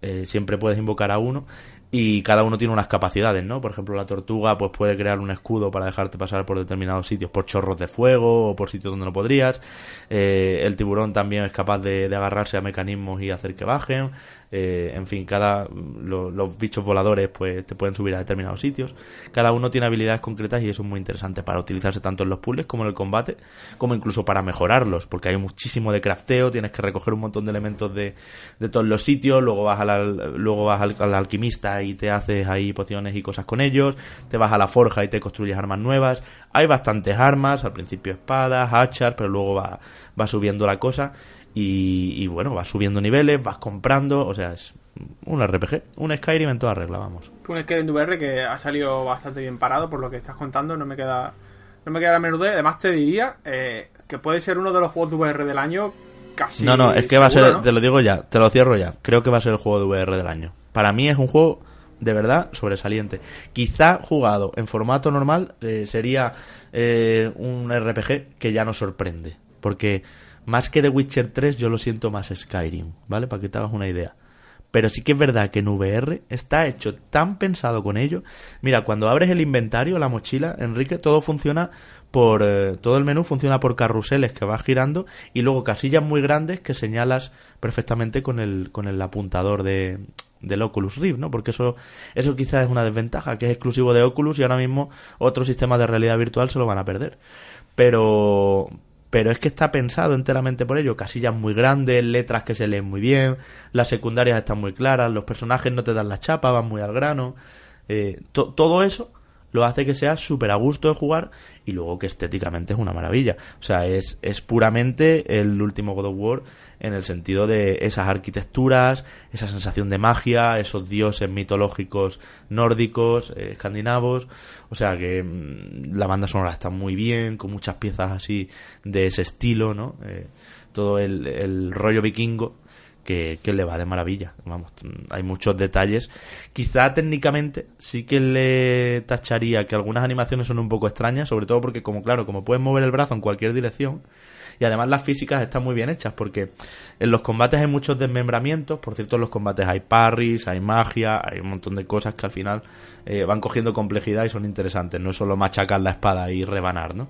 A: Eh, siempre puedes invocar a uno y cada uno tiene unas capacidades, ¿no? Por ejemplo, la tortuga pues puede crear un escudo para dejarte pasar por determinados sitios, por chorros de fuego o por sitios donde no podrías. Eh, el tiburón también es capaz de, agarrarse a mecanismos y hacer que bajen. Eh, en fin, cada los bichos voladores pues te pueden subir a determinados sitios. Cada uno tiene habilidades concretas y eso es muy interesante para utilizarse tanto en los puzzles como en el combate, como incluso para mejorarlos, porque hay muchísimo de crafteo, tienes que recoger un montón de elementos de, de todos los sitios, luego vas al, luego vas al, alquimista y te haces ahí pociones y cosas con ellos, te vas a la forja y te construyes armas nuevas. Hay bastantes armas, al principio espadas, hachas, pero luego va, va subiendo la cosa y, bueno, vas subiendo niveles, vas comprando, o sea, es un RPG, un Skyrim en toda regla, vamos.
B: Un Skyrim VR que ha salido bastante bien parado por lo que estás contando, no me queda no me queda la menor Además te diría eh, que puede ser uno de los juegos de VR del año casi.
A: No, no, es que va a ser, te lo digo ya, te lo cierro ya. Creo que va a ser el juego de VR del año. Para mí es un juego de verdad sobresaliente. Quizá jugado en formato normal eh, sería eh, un RPG que ya nos sorprende. Porque más que The Witcher 3 yo lo siento más Skyrim, ¿vale? Para que te hagas una idea. Pero sí que es verdad que en VR está hecho tan pensado con ello. Mira, cuando abres el inventario, la mochila, Enrique, todo funciona por... Eh, todo el menú funciona por carruseles que vas girando y luego casillas muy grandes que señalas perfectamente con el, con el apuntador de, del Oculus Rift, ¿no? Porque eso, eso quizás es una desventaja, que es exclusivo de Oculus y ahora mismo otros sistemas de realidad virtual se lo van a perder. Pero, pero es que está pensado enteramente por ello. Casillas muy grandes, letras que se leen muy bien, las secundarias están muy claras, los personajes no te dan la chapa, van muy al grano. Eh, todo eso lo hace que sea súper a gusto de jugar y luego que estéticamente es una maravilla. O sea, es, es puramente el último God of War en el sentido de esas arquitecturas, esa sensación de magia, esos dioses mitológicos nórdicos, eh, escandinavos. O sea que mm, la banda sonora está muy bien, con muchas piezas así de ese estilo, ¿no? Eh, todo el, el rollo vikingo que, le va de maravilla. Vamos, hay muchos detalles. Quizá técnicamente sí que le tacharía que algunas animaciones son un poco extrañas, sobre todo porque, como claro, como puedes mover el brazo en cualquier dirección, y además las físicas están muy bien hechas porque en los combates hay muchos desmembramientos, por cierto en los combates hay parries, hay magia, hay un montón de cosas que al final eh, van cogiendo complejidad y son interesantes, no es solo machacar la espada y rebanar, ¿no?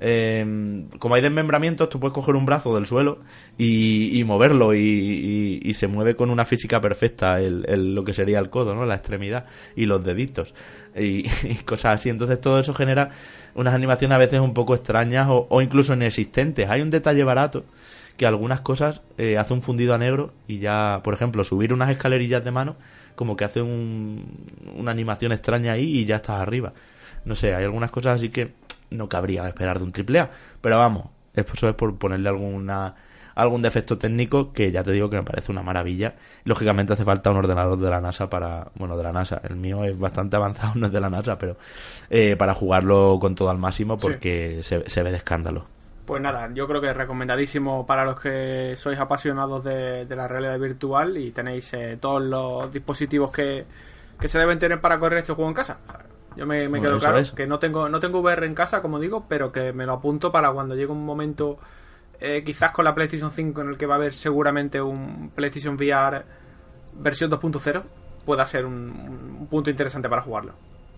A: Eh, como hay desmembramientos, tú puedes coger un brazo del suelo y, moverlo y, se mueve con una física perfecta el, lo que sería el codo, ¿no? La extremidad y los deditos y, cosas así. Entonces todo eso genera unas animaciones a veces un poco extrañas o, incluso inexistentes. Hay un detalle barato que algunas cosas eh, hace un fundido a negro y ya, por ejemplo, subir unas escalerillas de mano como que hace una animación extraña ahí y ya estás arriba. No sé, hay algunas cosas así que no cabría esperar de un triple A. Pero vamos, eso es por ponerle alguna algún defecto técnico que ya te digo que me parece una maravilla. Lógicamente hace falta un ordenador de la NASA para, bueno, de la NASA, el mío es bastante avanzado, no es de la NASA, pero eh, para jugarlo con todo al máximo porque se, ve de escándalo.
B: Pues nada, yo creo que es recomendadísimo para los que sois apasionados de, la realidad virtual y tenéis eh, todos los dispositivos que, que se deben tener para correr este juego en casa. Yo me, quedo claro que no tengo, no tengo VR en casa, como digo, pero que me lo apunto para cuando llegue un momento, eh, quizás con la PlayStation 5, en el que va a haber seguramente un PlayStation VR versión 2.0, pueda ser un, punto interesante para jugarlo.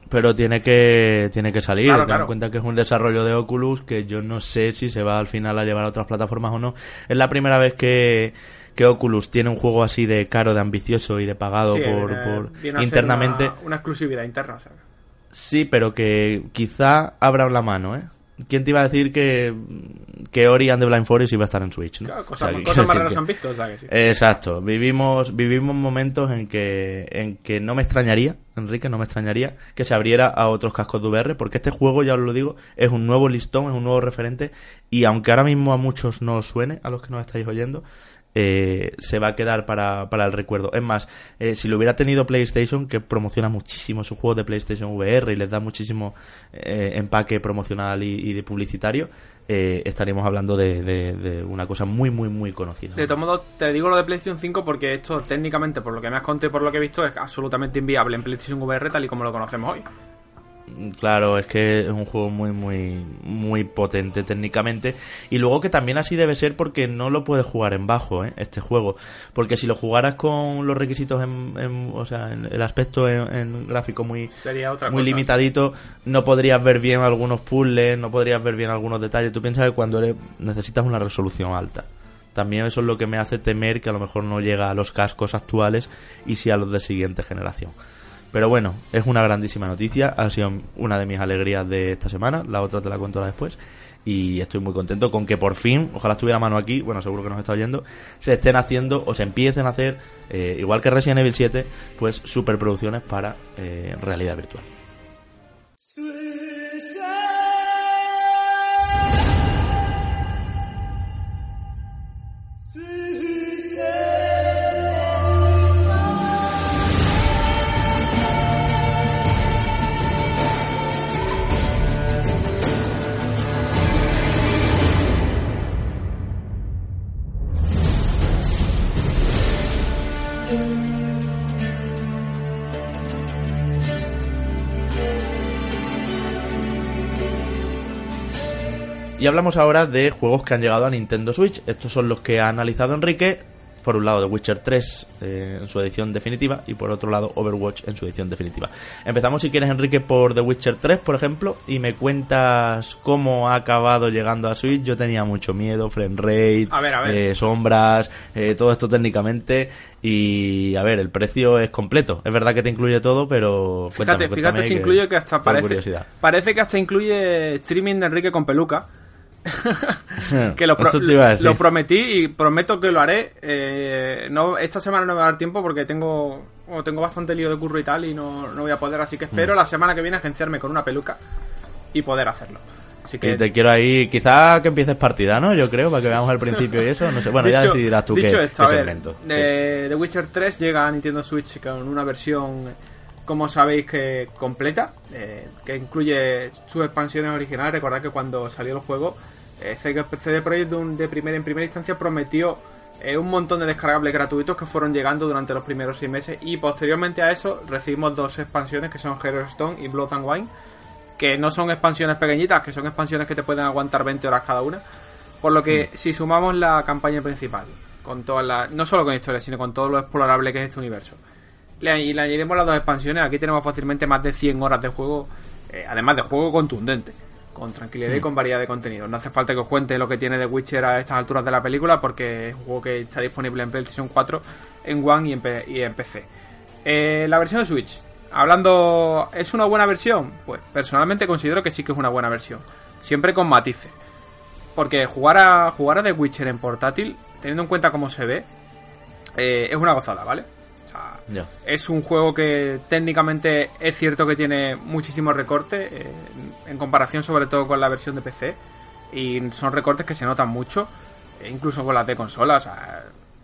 A: Pero tiene que, tiene que salir. Ten en cuenta que es un desarrollo de Oculus que yo no sé si se va al final a llevar a otras plataformas o no. Es la primera vez que, que Oculus tiene un juego así de caro, de ambicioso y de pagado por, por internamente.
B: Una, exclusividad interna,
A: Sí, pero que quizá abra la mano, ¿eh? ¿Quién te iba a decir que, que Ori and the Blind Forest iba a estar en Switch?
B: Claro, cosas, más raras han visto, o sea que sí.
A: Exacto, vivimos, vivimos momentos en que, en que no me extrañaría, Enrique, no me extrañaría que se abriera a otros cascos de VR, porque este juego, ya os lo digo, es un nuevo listón, es un nuevo referente, y aunque ahora mismo a muchos no os suene, a los que nos estáis oyendo, eh, se va a quedar para, para el recuerdo. Es más, eh, si lo hubiera tenido PlayStation, que promociona muchísimo su juego de PlayStation VR y les da muchísimo eh, empaque promocional y, de publicitario, estaríamos hablando de, una cosa muy, muy, muy conocida.
B: De todos modos, te digo lo de PlayStation 5 porque esto técnicamente, por lo que me has contado y por lo que he visto, es absolutamente inviable en PlayStation VR tal y como lo conocemos hoy.
A: Claro, es que es un juego muy, muy, muy potente técnicamente. Y luego que también así debe ser porque no lo puedes jugar en bajo, ¿eh? este juego. Porque si lo jugaras con los requisitos en, o sea, en el aspecto en, gráfico muy, muy limitadito, no podrías ver bien algunos puzzles, no podrías ver bien algunos detalles. Tú piensas que cuando eres, necesitas una resolución alta. También eso es lo que me hace temer que a lo mejor no llega a los cascos actuales y sí a los de siguiente generación. Pero bueno, es una grandísima noticia. Ha sido una de mis alegrías de esta semana. La otra te la cuento después. Y estoy muy contento con que por fin, ojalá estuviera mano aquí, bueno, seguro que nos está oyendo, se estén haciendo o se empiecen a hacer, eh, igual que Resident Evil 7, pues superproducciones para eh, realidad virtual. Y hablamos ahora de juegos que han llegado a Nintendo Switch. Estos son los que ha analizado Enrique por un lado The Witcher 3 eh, en su edición definitiva y por otro lado Overwatch en su edición definitiva. Empezamos si quieres Enrique por The Witcher 3 por ejemplo y me cuentas cómo ha acabado llegando a Switch. Yo tenía mucho miedo, frame rate, eh, sombras, eh, todo esto técnicamente y a ver, el precio es completo. Es verdad que te incluye todo, pero
B: fíjate, fíjate si incluye que hasta parece, parece que hasta incluye streaming de Enrique con peluca que lo, lo, prometí y prometo que lo haré. Eh, no, esta semana no me va a dar tiempo porque tengo, tengo bastante lío de curro y tal y no, voy a poder, así que espero mm. la semana que viene agenciarme con una peluca y poder hacerlo. Así que...
A: Y te quiero ahí, quizá que empieces partida, ¿no? Yo creo, para que veamos al principio y eso. No sé, bueno, ya decidirás tú
B: dicho
A: qué,
B: esto, The Witcher 3 llega a Nintendo Switch con una versión como sabéis que completa, eh, que incluye sus expansiones originales. Recordad que cuando salió el juego, eh, CD Projekt de, primera, en primera instancia prometió eh, un montón de descargables gratuitos que fueron llegando durante los primeros seis meses y posteriormente a eso recibimos dos expansiones que son Hero Stone y Blood and Wine, que no son expansiones pequeñitas, que son expansiones que te pueden aguantar 20 horas cada una. Por lo que mm. si sumamos la campaña principal, con todas las, no solo con historia, sino con todo lo explorable que es este universo, y le añadimos las dos expansiones, aquí tenemos fácilmente más de 100 horas de juego, eh, además de juego contundente, con tranquilidad y hmm. con variedad de contenido. No hace falta que os cuente lo que tiene The Witcher a estas alturas de la película, porque es un juego que está disponible en PlayStation 4, en One y en, PC. Eh, la versión de Switch, hablando, ¿es una buena versión? Pues personalmente considero que sí que es una buena versión, siempre con matices. Porque jugar a, jugar a The Witcher en portátil, teniendo en cuenta cómo se ve, eh, es una gozada, ¿vale? Es un juego que técnicamente es cierto que tiene muchísimos recortes, eh, en comparación sobre todo con la versión de PC. Y son recortes que se notan mucho, e incluso con las de consolas.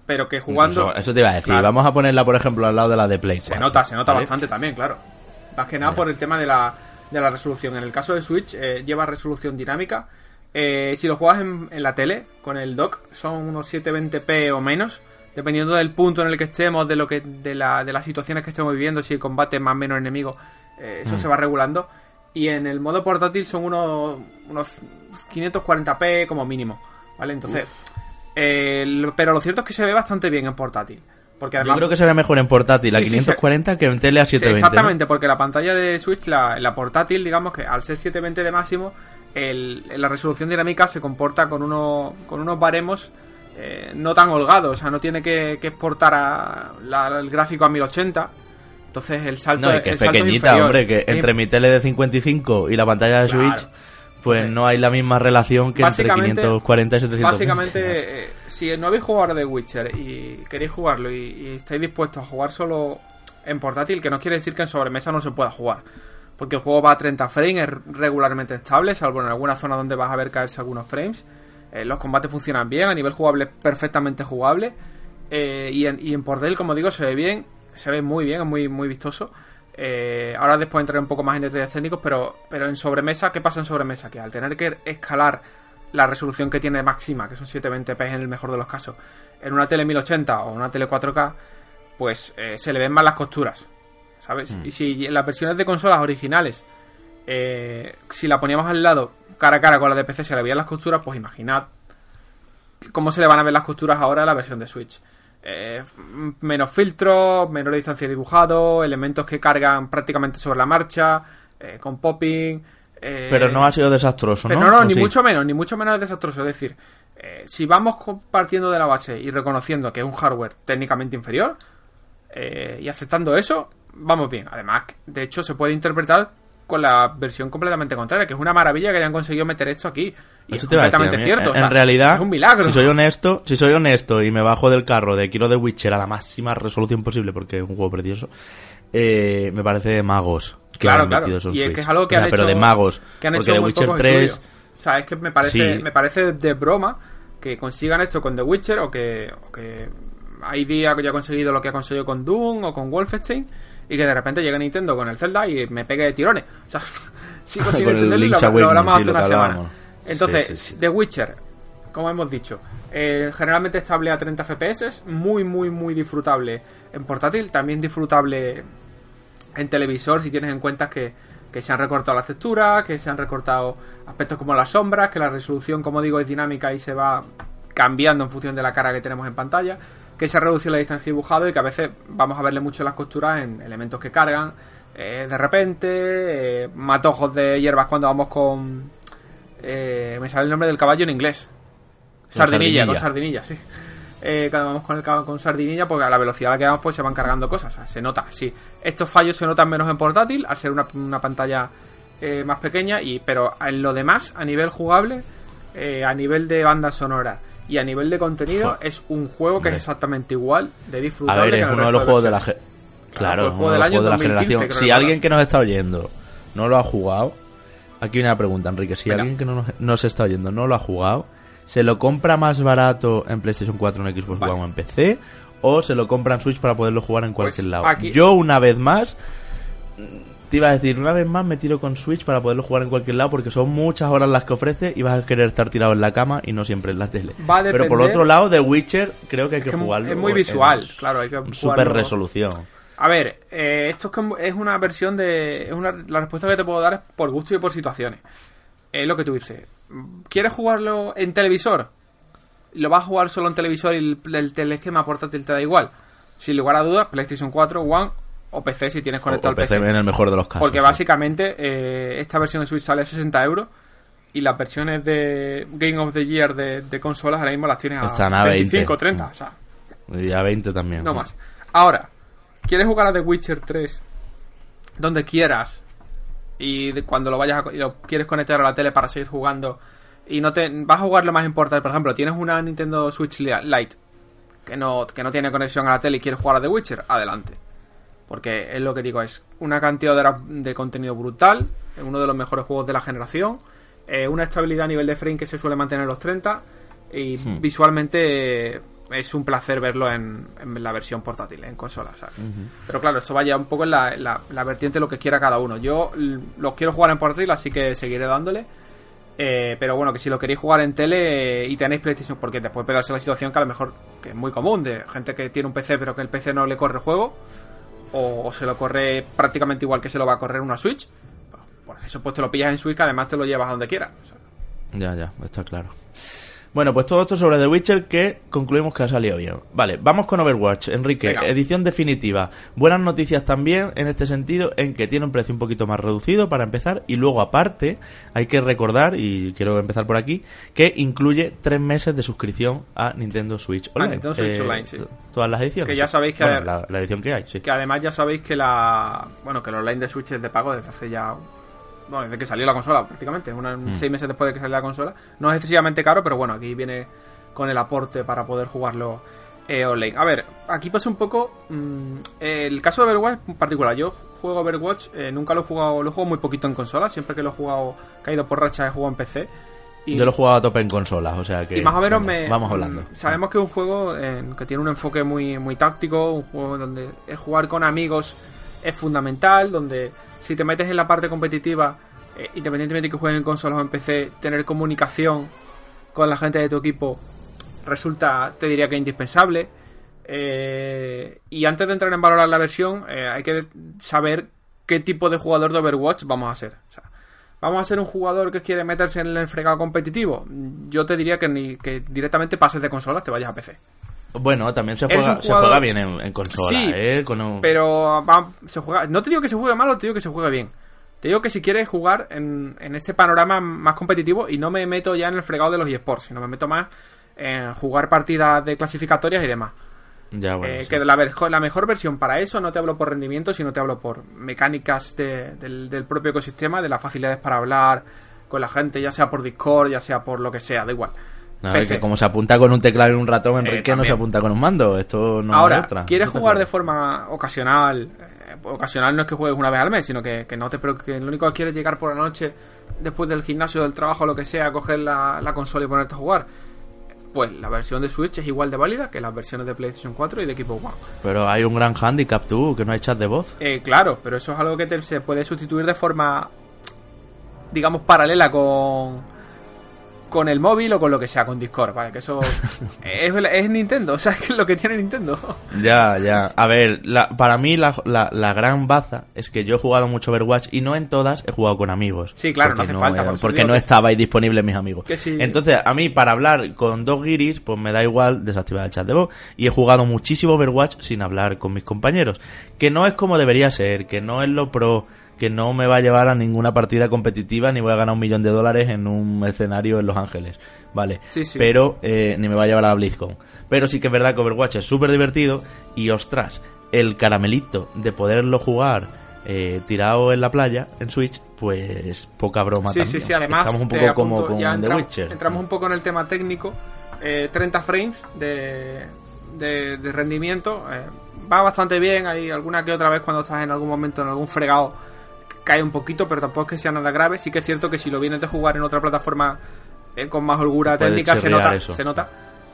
B: pero que jugando.
A: eso te iba a decir. Vamos a ponerla, por ejemplo, al lado de la de Play.
B: Se nota, se nota bastante también, claro. Más que nada por el tema de la, de la resolución. En el caso de Switch, eh, lleva resolución dinámica. Eh, si lo juegas en, en, la tele, con el dock, son unos 720p o menos dependiendo del punto en el que estemos, de lo que de, la, de las situaciones que estemos viviendo, si el combate más o menos enemigo, eh, eso mm. se va regulando. Y en el modo portátil son unos, unos 540p como mínimo, ¿vale? Entonces, pero lo cierto es que se ve bastante bien en portátil. Porque
A: Yo creo que se ve mejor en portátil a 540 que en tele a 720.
B: exactamente, porque la pantalla de Switch, la, la, portátil, digamos que al ser 720 de máximo, el, la resolución dinámica se comporta con, uno, con unos baremos eh, no tan holgado, o sea, no tiene que, exportar a, el gráfico a 1080. Entonces el salto,
A: no, que es pequeñita, hombre, que entre mi tele de 55 y la pantalla de Switch, pues no hay la misma relación que entre 540 y 720.
B: Básicamente, eh, si no habéis jugado de Witcher y queréis jugarlo y, estáis dispuestos a jugar solo en portátil, que no quiere decir que en sobremesa no se pueda jugar. Porque el juego va a 30 frames, es regularmente estable, salvo en alguna zona donde vas a ver caerse algunos frames. Eh, los combates funcionan bien, a nivel jugable perfectamente jugable. Eh, y, en, y en como digo, se ve bien, se ve muy bien, es muy, muy vistoso. Eh, ahora después entraré un poco más en detalles técnicos, pero, pero en sobremesa, ¿qué pasa en sobremesa? Que al tener que escalar la resolución que tiene máxima, que son 720p en el mejor de los casos, en una tele 1080 o una tele 4K, pues se le ven más las costuras, ¿sabes? Mm. Y si en las versiones de consolas originales, si la poníamos al lado cara a cara con la de PC se le veían las costuras, pues imaginad cómo se le van a ver las costuras ahora a la versión de Switch. Eh, menos filtros, menor distancia de dibujado, elementos que cargan prácticamente sobre la marcha, eh, con popping.
A: Eh, pero no ha sido desastroso,
B: ¿no? no, ni mucho menos, ni mucho menos desastroso. Es decir, si vamos partiendo de la base y reconociendo que es un hardware técnicamente inferior y aceptando eso, vamos bien. Además, de hecho, se puede interpretar con la versión completamente contraria, que es una maravilla que hayan conseguido meter esto aquí. Y es completamente cierto.
A: En, realidad,
B: es un milagro.
A: Si soy honesto, si soy honesto y me bajo del carro de Kilo de Witcher a la máxima resolución posible, porque es un juego precioso, eh, me parece de magos.
B: Que claro, claro. y es que es algo que han hecho,
A: pero de magos.
B: Que han
A: porque
B: de
A: Witcher 3.
B: O sea, es que me parece, me parece de broma que consigan esto con The Witcher o que, o que hay días que ya ha conseguido lo que ha conseguido con Doom o con Wolfenstein y que de repente llegue Nintendo con el Zelda y me pegue de tirones. O sea, sigo sin entenderlo y lo, hablamos hace una semana. Entonces, The Witcher, como hemos dicho, eh, generalmente estable a 30 FPS, muy, muy, muy disfrutable en portátil, también disfrutable en televisor si tienes en cuenta que que se han recortado las texturas, que se han recortado aspectos como las sombras, que la resolución, como digo, es dinámica y se va cambiando en función de la cara que tenemos en pantalla, que se ha reducido la distancia dibujado y que a veces vamos a verle mucho las costuras en elementos que cargan, eh, de repente, eh, matojos de hierbas cuando vamos con... Eh, me sale el nombre del caballo en inglés. Sardinilla, con sardinilla, sí. cuando vamos con el con sardinilla, porque a la velocidad a la que vamos, pues se van cargando cosas. se nota, sí. Estos fallos se notan menos en portátil, al ser una, pantalla más pequeña, y pero en lo demás, a nivel jugable, a nivel de banda sonora y a nivel de contenido, es un juego que es exactamente igual de disfrutable.
A: A ver, es uno de los juegos de la Claro, juego del año de la generación. Si alguien que nos está oyendo no lo ha jugado, aquí la pregunta, Enrique. Si alguien que no nos, está oyendo no lo ha jugado, ¿se lo compra más barato en PlayStation 4, en Xbox One o en PC? ¿O se lo compra en Switch para poderlo jugar en cualquier pues lado? Yo, una vez más, te iba a decir, una vez más me tiro con Switch para poderlo jugar en cualquier lado porque son muchas horas las que ofrece y vas a querer estar tirado en la cama y no siempre en la tele. Pero por otro lado, The Witcher creo que hay que, jugarlo.
B: Es muy visual, claro, hay que
A: Super resolución.
B: A ver, eh, esto es, una versión de. Es una, la respuesta que te puedo dar es por gusto y por situaciones. Es lo que tú dices. ¿Quieres jugarlo en televisor? ¿Lo vas a jugar solo en televisor y el, telesquema portátil te da igual? Sin lugar a dudas, PlayStation 4, One o PC si tienes conectado
A: el PC. en el mejor de los casos.
B: Porque básicamente eh, esta versión de Switch sale a 60 euros y las versiones de Game of the Year de, consolas ahora mismo las tienes a, 25, 30. O sea,
A: y a 20 también.
B: No más. Ahora, ¿Quieres jugar a The Witcher 3 donde quieras? Y cuando lo vayas a, lo quieres conectar a la tele para seguir jugando y no te vas a jugar lo más importante, por ejemplo, tienes una Nintendo Switch Lite que no, que no tiene conexión a la tele y quieres jugar a The Witcher, adelante. Porque es lo que digo, es una cantidad de, de contenido brutal, es uno de los mejores juegos de la generación, eh, una estabilidad a nivel de frame que se suele mantener en los 30 y hmm. visualmente es un placer verlo en, la versión portátil, en consola. Pero claro, esto vaya un poco en la, la, vertiente de lo que quiera cada uno. Yo lo quiero jugar en portátil, así que seguiré dándole. Eh, pero bueno, que si lo queréis jugar en tele y tenéis PlayStation, porque después puede darse la situación que a lo mejor, que es muy común, de gente que tiene un PC pero que el PC no le corre el juego, o, se lo corre prácticamente igual que se lo va a correr una Switch, pues, eso pues te lo pillas en Switch, que además te lo llevas a donde quieras.
A: Ya, ya, está claro. Bueno, pues todo esto sobre The Witcher que concluimos que ha salido bien. Vale, vamos con Overwatch. Enrique, edición definitiva. Buenas noticias también en este sentido, en que tiene un precio un poquito más reducido para empezar. Y luego, aparte, hay que recordar, y quiero empezar por aquí, que incluye tres meses de suscripción a Nintendo Switch
B: Online. Nintendo Switch eh, Online, sí.
A: Todas las ediciones.
B: Que ya sabéis que.
A: la, edición que hay, sí.
B: Que además ya sabéis que la. Bueno, que el online de Switch es de pago desde hace ya bueno, desde que salió la consola prácticamente, mm. seis meses después de que salió la consola. No es excesivamente caro, pero bueno, aquí viene con el aporte para poder jugarlo eh, online. A ver, aquí pasa un poco mm, el caso de Overwatch en particular. Yo juego Overwatch, eh, nunca lo he jugado, lo juego muy poquito en consola, siempre que lo he jugado, caído por racha, he jugado en PC.
A: Y, Yo lo he jugado a tope en consolas, o sea que.
B: Y más o menos me.
A: Vamos hablando.
B: Mm, sabemos que es un juego que tiene un enfoque muy, muy táctico, un juego donde el jugar con amigos es fundamental, donde si te metes en la parte competitiva, eh, independientemente de que juegues en consolas o en PC, tener comunicación con la gente de tu equipo resulta, te diría que indispensable. Eh, y antes de entrar en valorar la versión, eh, hay que saber qué tipo de jugador de Overwatch vamos a ser. ¿Vamos a ser un jugador que quiere meterse en el fregado competitivo? Yo te diría que, ni, que directamente pases de consolas, te vayas a PC.
A: Bueno, también se juega, bien en, consola, sí,
B: Pero se juega, no te digo que se juegue mal, te digo que se juegue bien. Te digo que si quieres jugar en, en este panorama más competitivo, y no me meto ya en el fregado de los eSports, sino me meto más en jugar partidas de clasificatorias y demás.
A: Ya, bueno,
B: eh, Que la, la, mejor versión para eso no te hablo por rendimiento, sino te hablo por mecánicas del, del, propio ecosistema, de las facilidades para hablar con la gente, ya sea por Discord, ya sea por lo que sea, da igual.
A: No, que como se apunta con un teclado y un ratón, eh, Enrique no se apunta con un mando. Esto no
B: Ahora,
A: es otra.
B: ¿quieres jugar de forma ocasional? Eh, ocasional no es que juegues una vez al mes, sino que, no te que lo único que quieres es llegar por la noche, después del gimnasio, del trabajo, lo que sea, coger la, la consola y ponerte a jugar. Pues la versión de Switch es igual de válida que las versiones de PlayStation 4 y de equipo One.
A: Pero hay un gran handicap tú, que no hay chat de voz.
B: Eh, claro, pero eso es algo que se puede sustituir de forma, digamos, paralela con con el móvil o con lo que sea, con Discord, ¿vale? Que eso es, es, Nintendo, o sea, es lo que tiene Nintendo.
A: Ya, ya. A ver, para mí la, la, gran baza es que yo he jugado mucho Overwatch y no en todas he jugado con amigos.
B: Sí, claro, no hace falta.
A: porque no estaba ahí disponible mis amigos. Entonces, a mí para hablar con dos guiris, pues me da igual desactivar el chat de voz. Y he jugado muchísimo Overwatch sin hablar con mis compañeros. Que no es como debería ser, que no es lo pro que no me va a llevar a ninguna partida competitiva ni voy a ganar un millón de dólares en un escenario en Los Ángeles, ¿vale?
B: Sí, sí.
A: Pero eh, ni me va a llevar a BlizzCon. Pero sí que es verdad que Overwatch es súper divertido y ostras, el caramelito de poderlo jugar eh, tirado en la playa en Switch, pues poca broma.
B: Sí, sí, sí, además estamos un poco como con The Witcher. Entramos un poco en el tema técnico. 30 eh, frames de, de, rendimiento. va bastante bien. Hay alguna que otra vez cuando estás en algún momento en algún fregado cae un poquito, pero tampoco es que sea nada grave. Sí que es cierto que si lo vienes de jugar en otra plataforma eh, con más holgura técnica, se nota, se nota.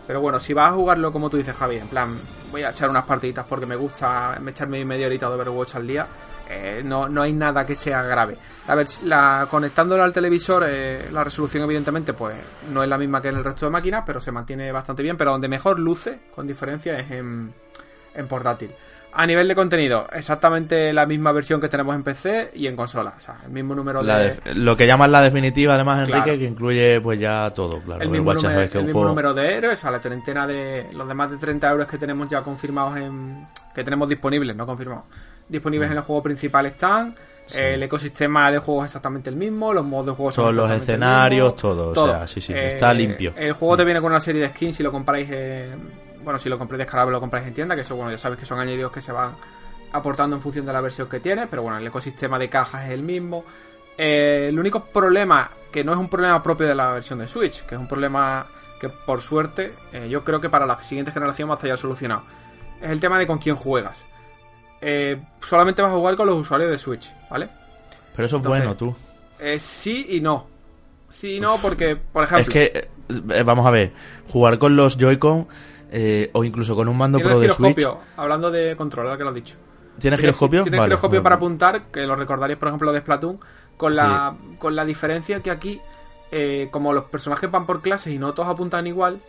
B: Pero bueno, si vas a jugarlo como tú dices, Javi, en plan, voy a echar unas partiditas porque me gusta echarme media horita de Overwatch al día, eh, no, no hay nada que sea grave. A ver, la, conectándolo al televisor, eh, la resolución evidentemente pues no es la misma que en el resto de máquinas, pero se mantiene bastante bien. Pero donde mejor luce, con diferencia, es en, en portátil. A nivel de contenido, exactamente la misma versión que tenemos en PC y en consola. O sea, el mismo número de...
A: Lo que llaman la definitiva, además, Enrique, que incluye pues ya todo, claro.
B: El mismo, número, de héroes, a la treintena de... Los demás de 30 euros que tenemos ya confirmados en... Que tenemos disponibles, no confirmados. Disponibles mm. en el juego principal están. El ecosistema de juego es exactamente el mismo, los modos de juego
A: son, son los escenarios, todo, O sea, sí, sí, está eh, limpio.
B: El juego te viene con una serie de skins si lo compráis en bueno, si lo compráis descargable lo compráis en tienda, que eso, bueno, ya sabes que son añadidos que se van aportando en función de la versión que tiene, pero bueno, el ecosistema de cajas es el mismo. Eh, el único problema, que no es un problema propio de la versión de Switch, que es un problema que por suerte eh, yo creo que para la siguiente generación va a estar ya solucionado, es el tema de con quién juegas. Eh, solamente vas a jugar con los usuarios de Switch, ¿vale?
A: Pero eso es bueno, tú.
B: sí y no. Sí y no, porque, por ejemplo.
A: Es que, vamos a ver, jugar con los Joy-Con eh, o incluso con un mando pro de Switch.
B: Hablando de control, que lo has dicho.
A: ¿Tiene giroscopio?
B: Tiene giroscopio para apuntar, que lo recordaréis, por ejemplo, de Splatoon, con la, con la diferencia que aquí, eh, como los personajes van por clases y no todos apuntan igual,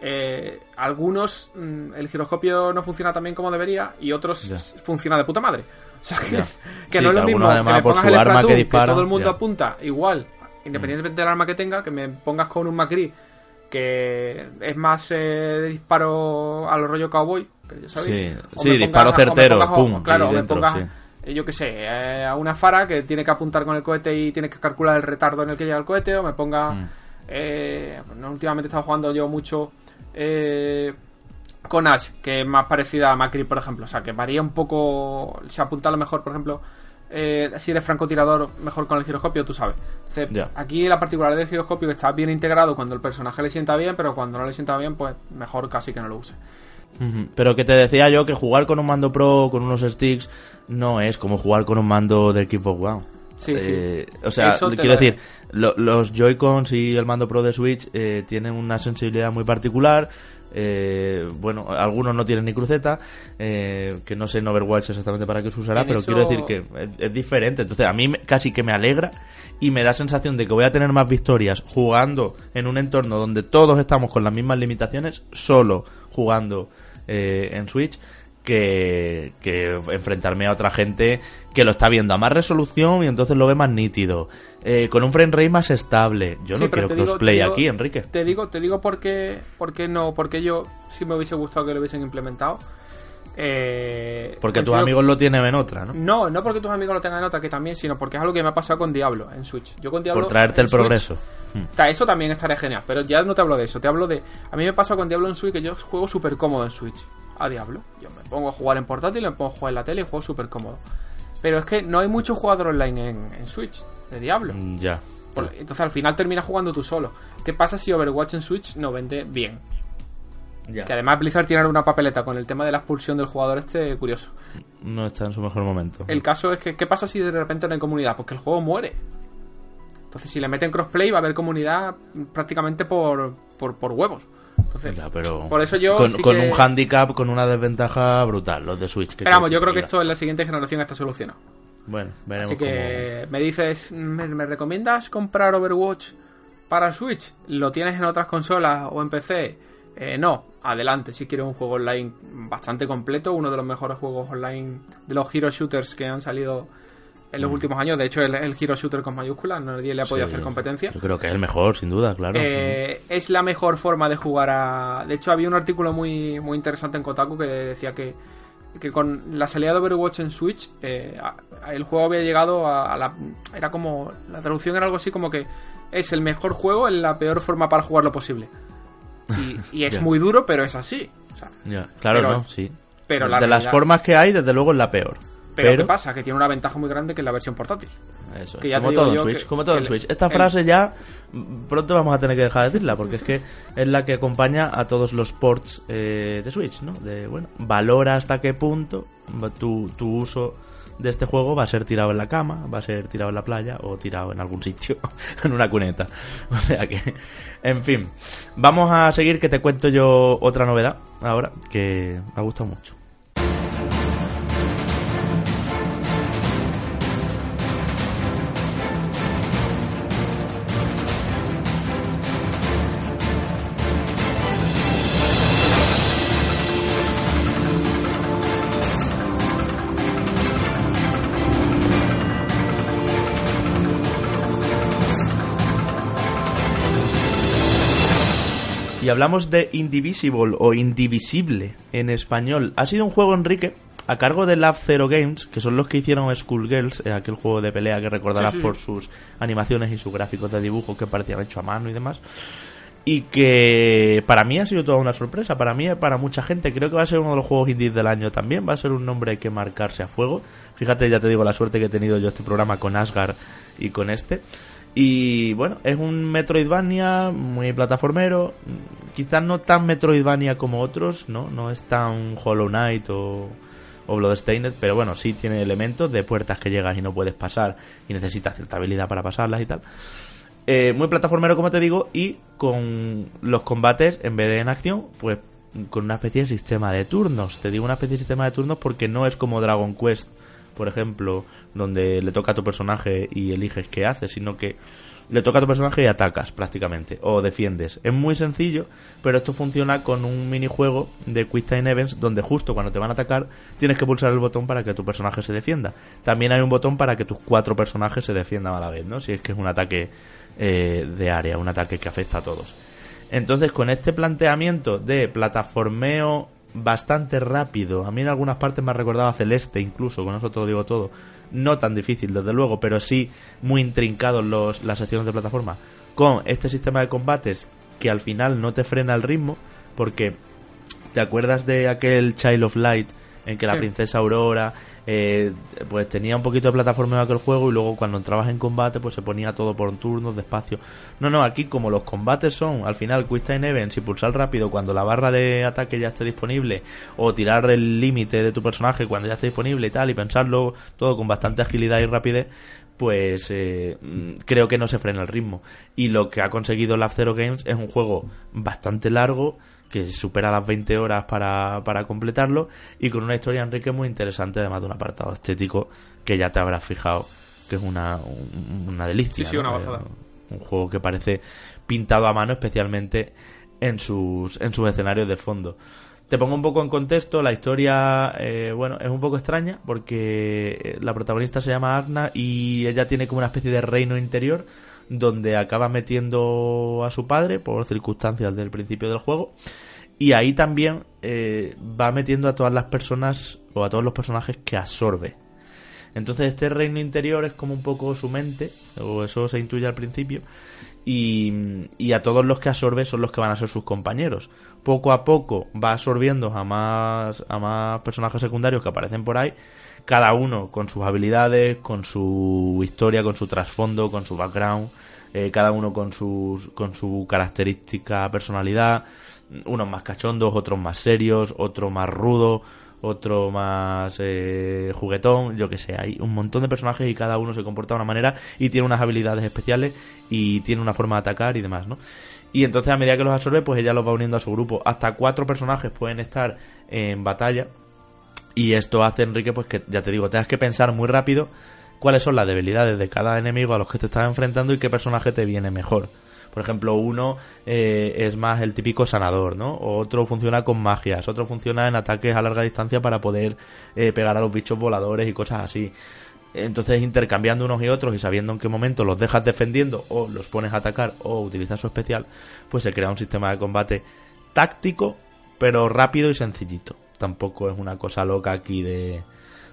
B: eh, algunos mm, el giroscopio no funciona tan bien como debería y otros funciona de puta madre. O sea, que, no es lo mismo que me pongas el Splatoon, que, todo el mundo apunta igual, independientemente del arma que tenga, que me pongas con un Macri que es más eh, de disparo a los rollo cowboy, que
A: sabéis. Sí, disparo certero, pum,
B: claro, me pongas, eh, yo que sé, eh, a una Fara que tiene que apuntar con el cohete y tiene que calcular el retardo en el que llega el cohete, o me ponga... Mm. últimamente he estado jugando yo mucho con Ash, que es más parecida a Macri, por ejemplo. O sea, que varía un poco. Se apunta a lo mejor, por ejemplo, eh, si eres francotirador, mejor con el giroscopio, tú sabes. Aquí la particularidad del giroscopio que está bien integrado cuando el personaje le sienta bien, pero cuando no le sienta bien, pues mejor casi que no lo use.
A: Pero que te decía yo que jugar con un mando pro, con unos sticks, no es como jugar con un mando de equipo One.
B: Sí, sí.
A: Eh, o sea, quiero decir, los Joy-Cons y el mando Pro de Switch eh, tienen una sensibilidad muy particular. Eh, bueno, algunos no tienen ni cruceta, eh, que no sé en Overwatch exactamente para qué se usará, pero quiero decir que es, diferente. Entonces, a mí casi que me alegra y me da sensación de que voy a tener más victorias jugando en un entorno donde todos estamos con las mismas limitaciones, solo jugando eh, en Switch que, enfrentarme a otra gente que lo está viendo a más resolución y entonces lo ve más nítido. Eh, con un frame rate más estable. Yo no quiero crossplay aquí, Enrique.
B: Te digo, te digo por qué, por qué no, porque yo sí me hubiese gustado que lo hubiesen implementado.
A: Eh, porque tus amigos lo tienen en otra, ¿no?
B: No, no porque tus amigos lo tengan en otra, que también, sino porque es algo que me ha pasado con Diablo en Switch. Yo con Diablo.
A: Por traerte el progreso.
B: Hmm. Eso también estaría genial, pero ya no te hablo de eso, te hablo de. A mí me pasa con Diablo en Switch que yo juego súper cómodo en Switch a Diablo. Yo me pongo a jugar en portátil, me pongo a jugar en la tele y juego súper cómodo. Pero es que no hay mucho jugador online en, Switch de Diablo.
A: Mm, ya.
B: entonces al final terminas jugando tú solo. ¿Qué pasa si Overwatch en Switch no vende bien? Ya. Que además Blizzard tiene una papeleta con el tema de la expulsión del jugador este curioso.
A: No está en su mejor momento.
B: El caso es que, ¿qué pasa si de repente no hay comunidad? Porque el juego muere. Entonces, si le meten crossplay, va a haber comunidad prácticamente por, por, por huevos
A: pero
B: por eso yo
A: con, un handicap, con una desventaja brutal, los de Switch.
B: Que yo creo que esto en la siguiente generación está solucionado.
A: Bueno, veremos.
B: Así que me dices, ¿me, recomiendas comprar Overwatch para Switch, lo tienes en otras consolas o en PC, eh, no, adelante, si quieres un juego online bastante completo, uno de los mejores juegos online de los hero shooters que han salido en los últimos años. De hecho, el, el hero shooter con mayúsculas, nadie le ha podido hacer competencia.
A: Yo creo que es el mejor, sin duda, claro.
B: Eh, es la mejor forma de jugar a. De hecho, había un artículo muy, muy interesante en Kotaku que decía que, que con la salida de Overwatch en Switch, eh, el juego había llegado a, la. Era como. La traducción era algo así como que es el mejor juego en la peor forma para jugarlo posible. Y, es muy duro, pero es así.
A: Claro, no, sí. Pero de las formas que hay, desde luego es la peor.
B: Pero, ¿qué pasa? Que tiene una ventaja muy grande que es la versión portátil.
A: Eso, como, todo en Switch, como todo en Switch. Esta frase ya pronto vamos a tener que dejar de decirla porque es que es la que acompaña a todos los ports eh, de Switch, ¿no? De, bueno, valora hasta qué punto tu, tu uso de este juego va a ser tirado en la cama, va a ser tirado en la playa o tirado en algún sitio, en una cuneta. O sea que, en fin, vamos a seguir que te cuento yo otra novedad ahora que me ha gustado mucho. Y hablamos de Indivisible o Indivisible en español. Ha sido un juego, Enrique, a cargo de Love Zero Games, que son los que hicieron Schoolgirls, eh, aquel juego de pelea que recordarás por sus animaciones y sus gráficos de dibujo que parecían hechos a mano y demás. Y que para mí ha sido toda una sorpresa. Para mí, para mucha gente, creo que va a ser uno de los juegos indies del año también. Va a ser un nombre que marcarse a fuego. Fíjate, ya te digo la suerte que he tenido yo este programa con Asgard y con este. Y bueno, es un Metroidvania muy plataformero, quizás no tan Metroidvania como otros, ¿no? No es tan Hollow Knight o, o Bloodstained, pero bueno, sí tiene elementos de puertas que llegas y no puedes pasar y necesitas cierta habilidad para pasarlas y tal. Eh, muy plataformero, como te digo, y con los combates, en vez de en acción, pues con una especie de sistema de turnos. Te digo una especie de sistema de turnos porque no es como Dragon Quest por ejemplo, donde le toca a tu personaje y eliges qué hace, sino que le toca a tu personaje y atacas prácticamente, o defiendes. Es muy sencillo, pero esto funciona con un minijuego de Quick Time Events donde justo cuando te van a atacar tienes que pulsar el botón para que tu personaje se defienda. También hay un botón para que tus cuatro personajes se defiendan a la vez, ¿no? Si es que es un ataque eh, de área, un ataque que afecta a todos. Entonces, con este planteamiento de plataformeo bastante rápido. A mí en algunas partes me ha recordado a Celeste, incluso, con eso te lo digo todo. No tan difícil, desde luego, pero sí muy intrincados los, las secciones de plataforma. Con este sistema de combates que al final no te frena el ritmo, porque ¿te acuerdas de aquel Child of Light en que la princesa Aurora eh, pues tenía un poquito de plataforma en aquel juego y luego cuando entrabas en combate pues se ponía todo por turnos, despacio. No, no, aquí como los combates son al final Quick Time Events y pulsar rápido cuando la barra de ataque ya esté disponible o tirar el límite de tu personaje cuando ya esté disponible y tal y pensarlo todo con bastante agilidad y rapidez, pues eh, mm, creo que no se frena el ritmo. Y lo que ha conseguido la Zero Games es un juego bastante largo que supera las 20 horas para, para completarlo y con una historia, Enrique, muy interesante, además de un apartado estético que ya te habrás fijado que es una, una delicia.
B: Sí, sí, una eh,
A: Un juego que parece pintado a mano, especialmente en sus, en sus escenarios de fondo. Te pongo un poco en contexto, la historia, eh, bueno, es un poco extraña porque la protagonista se llama Agna y ella tiene como una especie de reino interior donde acaba metiendo a su padre por circunstancias del principio del juego y ahí también eh, va metiendo a todas las personas o a todos los personajes que absorbe. Entonces este reino interior es como un poco su mente, o eso se intuye al principio, y, y, a todos los que absorbe son los que van a ser sus compañeros. Poco a poco va absorbiendo a más, a más personajes secundarios que aparecen por ahí, cada uno con sus habilidades, con su historia, con su trasfondo, con su background, eh, cada uno con, sus, con su característica personalidad, unos más cachondos, otros más serios, otro más rudo, otro más eh, juguetón, yo que sé, hay un montón de personajes y cada uno se comporta de una manera y tiene unas habilidades especiales y tiene una forma de atacar y demás, ¿no? Y entonces a medida que los absorbe, pues ella los va uniendo a su grupo. Hasta cuatro personajes pueden estar en batalla y esto hace, Enrique, pues que, ya te digo, tengas que pensar muy rápido cuáles son las debilidades de cada enemigo a los que te estás enfrentando y qué personaje te viene mejor. Por ejemplo, uno eh, es más el típico sanador, ¿no? Otro funciona con magias, otro funciona en ataques a larga distancia para poder eh, pegar a los bichos voladores y cosas así. Entonces, intercambiando unos y otros y sabiendo en qué momento los dejas defendiendo o los pones a atacar o utilizas su especial, pues se crea un sistema de combate táctico, pero rápido y sencillito. Tampoco es una cosa loca aquí de,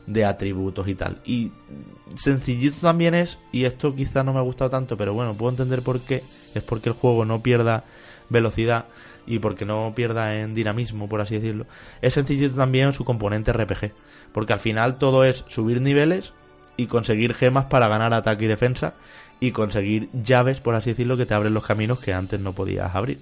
A: de atributos y tal. Y sencillito también es, y esto quizás no me ha gustado tanto, pero bueno, puedo entender por qué. Es porque el juego no pierda velocidad y porque no pierda en dinamismo, por así decirlo. Es sencillito también su componente RPG. Porque al final todo es subir niveles y conseguir gemas para ganar ataque y defensa y conseguir llaves, por así decirlo, que te abren los caminos que antes no podías abrir.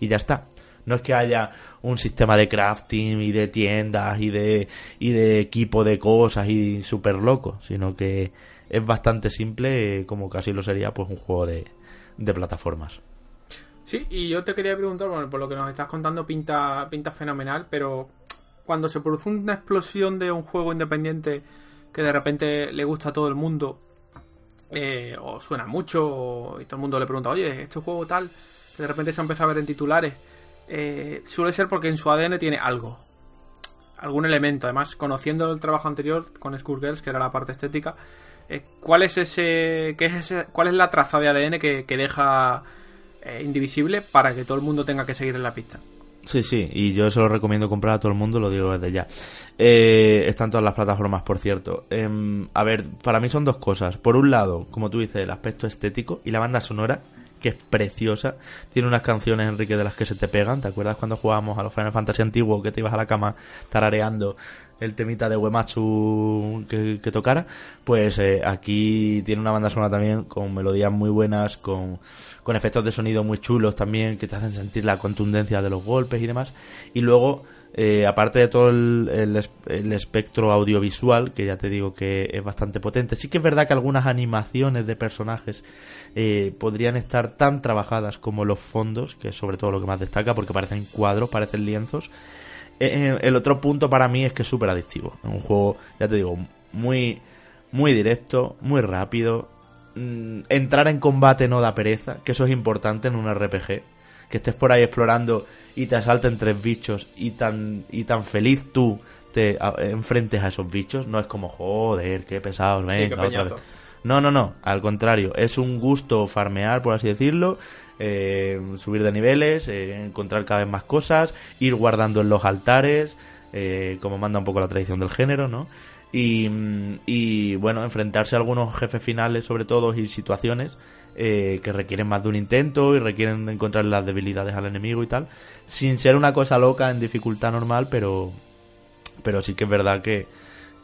A: Y ya está. No es que haya un sistema de crafting y de tiendas y de, y de equipo de cosas y súper loco, sino que es bastante simple, como casi lo sería pues un juego de, de plataformas.
B: Sí, y yo te quería preguntar, bueno, por lo que nos estás contando pinta, pinta fenomenal, pero cuando se produce una explosión de un juego independiente que de repente le gusta a todo el mundo, eh, o suena mucho, y todo el mundo le pregunta, oye, este juego tal, que de repente se ha empezado a ver en titulares, eh, suele ser porque en su ADN tiene algo, algún elemento. Además, conociendo el trabajo anterior con Skullgirls, que era la parte estética, eh, ¿cuál es ese, qué es ese, cuál es la traza de ADN que, deja indivisible para que todo el mundo tenga que seguir en la pista?
A: Sí, sí, y yo eso lo recomiendo comprar a todo el mundo, lo digo desde ya. Eh, están todas las plataformas, por cierto. Em, a ver, para mí son dos cosas. Por un lado, como tú dices, el aspecto estético y la banda sonora, que es preciosa. Tiene unas canciones, Enrique, de las que se te pegan. ¿Te acuerdas cuando jugábamos a los Final Fantasy antiguos que te ibas a la cama tarareando el temita de Uematsu que, tocara? Pues eh, aquí tiene una banda sonora también con melodías muy buenas, con, con efectos de sonido muy chulos también, que te hacen sentir la contundencia de los golpes y demás. Y luego eh, aparte de todo el, espectro audiovisual, que ya te digo que es bastante potente, sí que es verdad que algunas animaciones de personajes eh, podrían estar tan trabajadas como los fondos, que es sobre todo lo que más destaca, porque parecen cuadros, parecen lienzos. Eh, el otro punto para mí es que es súper adictivo. Es un juego, ya te digo, muy, muy directo, muy rápido. Mm, entrar en combate no da pereza, que eso es importante en un RPG que estés por ahí explorando y te asalten tres bichos y tan, y tan feliz tú te enfrentes a esos bichos, no es como, joder, qué pesado, venga, otra vez. No, no, no, al contrario, es un gusto farmear, por así decirlo, eh, subir de niveles, eh, encontrar cada vez más cosas, ir guardando en los altares, eh, como manda un poco la tradición del género, ¿no? Y, y bueno, enfrentarse a algunos jefes finales, sobre todo, y situaciones eh, que requieren más de un intento y requieren encontrar las debilidades al enemigo y tal, sin ser una cosa loca en dificultad normal, pero, pero sí que es verdad que,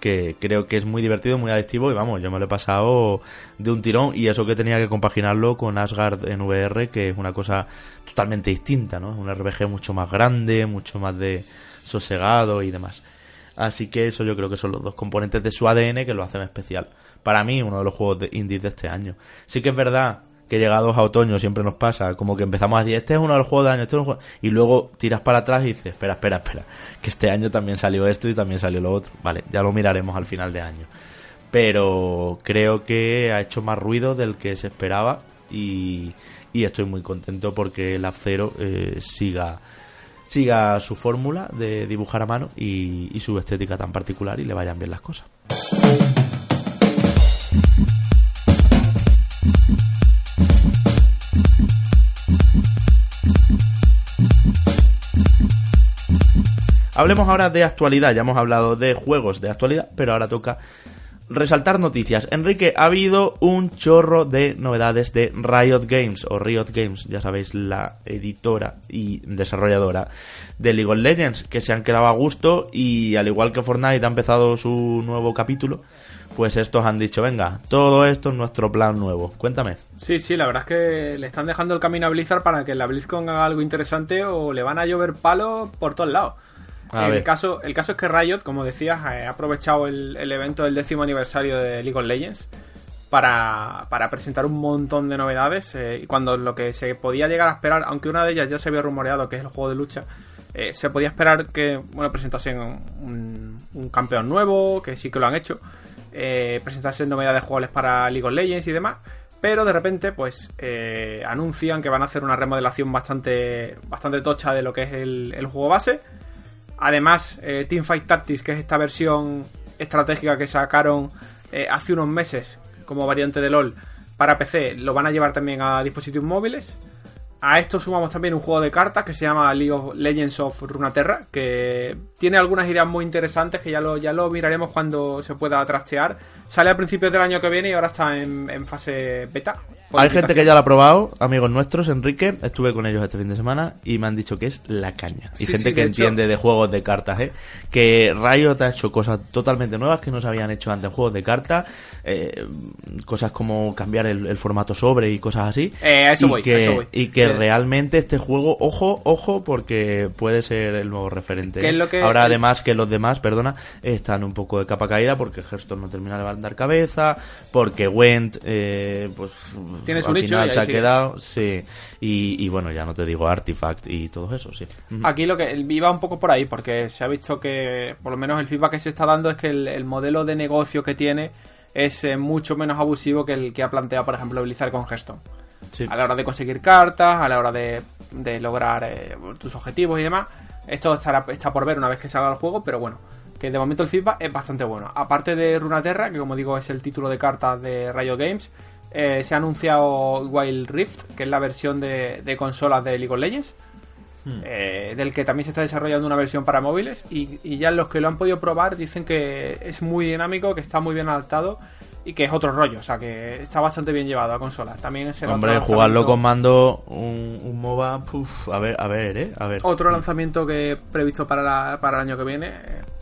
A: que creo que es muy divertido, muy adictivo y vamos, yo me lo he pasado de un tirón y eso que tenía que compaginarlo con Asgard en VR, que es una cosa totalmente distinta, ¿no? Es un RPG mucho más grande, mucho más de sosegado y demás. Así que eso yo creo que son los dos componentes de su ADN que lo hacen especial para mí uno de los juegos de indies de este año. Sí que es verdad que llegados a otoño siempre nos pasa, como que empezamos a decir, este es uno de los juegos del año, este es un juego... y luego tiras para atrás y dices, espera, espera, espera, que este año también salió esto y también salió lo otro. Vale, ya lo miraremos al final de año. Pero creo que ha hecho más ruido del que se esperaba y, estoy muy contento porque el F0 eh, siga siga su fórmula de dibujar a mano y, y su estética tan particular y le vayan bien las cosas. Hablemos ahora de actualidad, ya hemos hablado de juegos de actualidad, pero ahora toca resaltar noticias. Enrique, ha habido un chorro de novedades de Riot Games, o Riot Games, ya sabéis, la editora y desarrolladora de League of Legends, que se han quedado a gusto y al igual que Fortnite ha empezado su nuevo capítulo, pues estos han dicho, venga, todo esto es nuestro plan nuevo. Cuéntame.
B: Sí, sí, la verdad es que le están dejando el camino a Blizzard para que la BlizzCon haga algo interesante o le van a llover palos por todos lados. El caso, el caso es que Riot, como decías, ha aprovechado el, evento del décimo aniversario de League of Legends para, presentar un montón de novedades. Eh, y cuando lo que se podía llegar a esperar, aunque una de ellas ya se había rumoreado, que es el juego de lucha, eh, se podía esperar que, bueno, presentasen un, un campeón nuevo, que sí que lo han hecho eh, presentarse novedades jugables para League of Legends y demás. Pero de repente, pues, eh, anuncian que van a hacer una remodelación bastante, bastante tocha de lo que es el, juego base. Además, eh, Teamfight Tactics, que es esta versión estratégica que sacaron eh, hace unos meses como variante de LOL para PC, lo van a llevar también a dispositivos móviles. A esto sumamos también un juego de cartas que se llama League of Legends of Runaterra, que tiene algunas ideas muy interesantes que ya lo, ya lo miraremos cuando se pueda trastear. Sale a principios del año que viene y ahora está en, en fase beta.
A: Hay gente que ya lo ha probado, amigos nuestros, Enrique, estuve con ellos este fin de semana y me han dicho que es la caña. Y gente que entiende de juegos de cartas, ¿eh? Que Riot ha hecho cosas totalmente nuevas que no se habían hecho antes en juegos de cartas, eh, cosas como cambiar el, formato sobre y cosas así.
B: Eh, eso y voy,
A: que,
B: eso voy.
A: Y que realmente este juego, ojo, ojo, porque puede ser el nuevo referente. Ahora además que los demás, perdona, están un poco de capa caída porque Hearthstone no termina de levantar cabeza, porque Went, eh, pues
B: un nicho
A: se ha quedado, sí. Y, bueno, ya no te digo Artifact y todo eso, sí.
B: Aquí lo que iba un poco por ahí, porque se ha visto que, por lo menos el feedback que se está dando es que el, modelo de negocio que tiene es eh, mucho menos abusivo que el que ha planteado, por ejemplo, Blizzard con Hearthstone. A la hora de conseguir cartas, a la hora de, lograr eh, tus objetivos y demás. Esto estará, está por ver una vez que salga el juego, pero bueno, que de momento el feedback es bastante bueno. Aparte de Runaterra, que como digo es el título de cartas de Rayo Games, eh, se ha anunciado Wild Rift, que es la versión de, consolas de League of Legends. Hmm. Eh, del que también se está desarrollando una versión para móviles y, ya los que lo han podido probar dicen que es muy dinámico, que está muy bien adaptado y que es otro rollo, o sea que está bastante bien llevado a consolas. También es
A: Hombre, jugarlo con mando un, MOBA, a ver, a ver, eh, a ver.
B: Otro lanzamiento que previsto para, para el año que viene,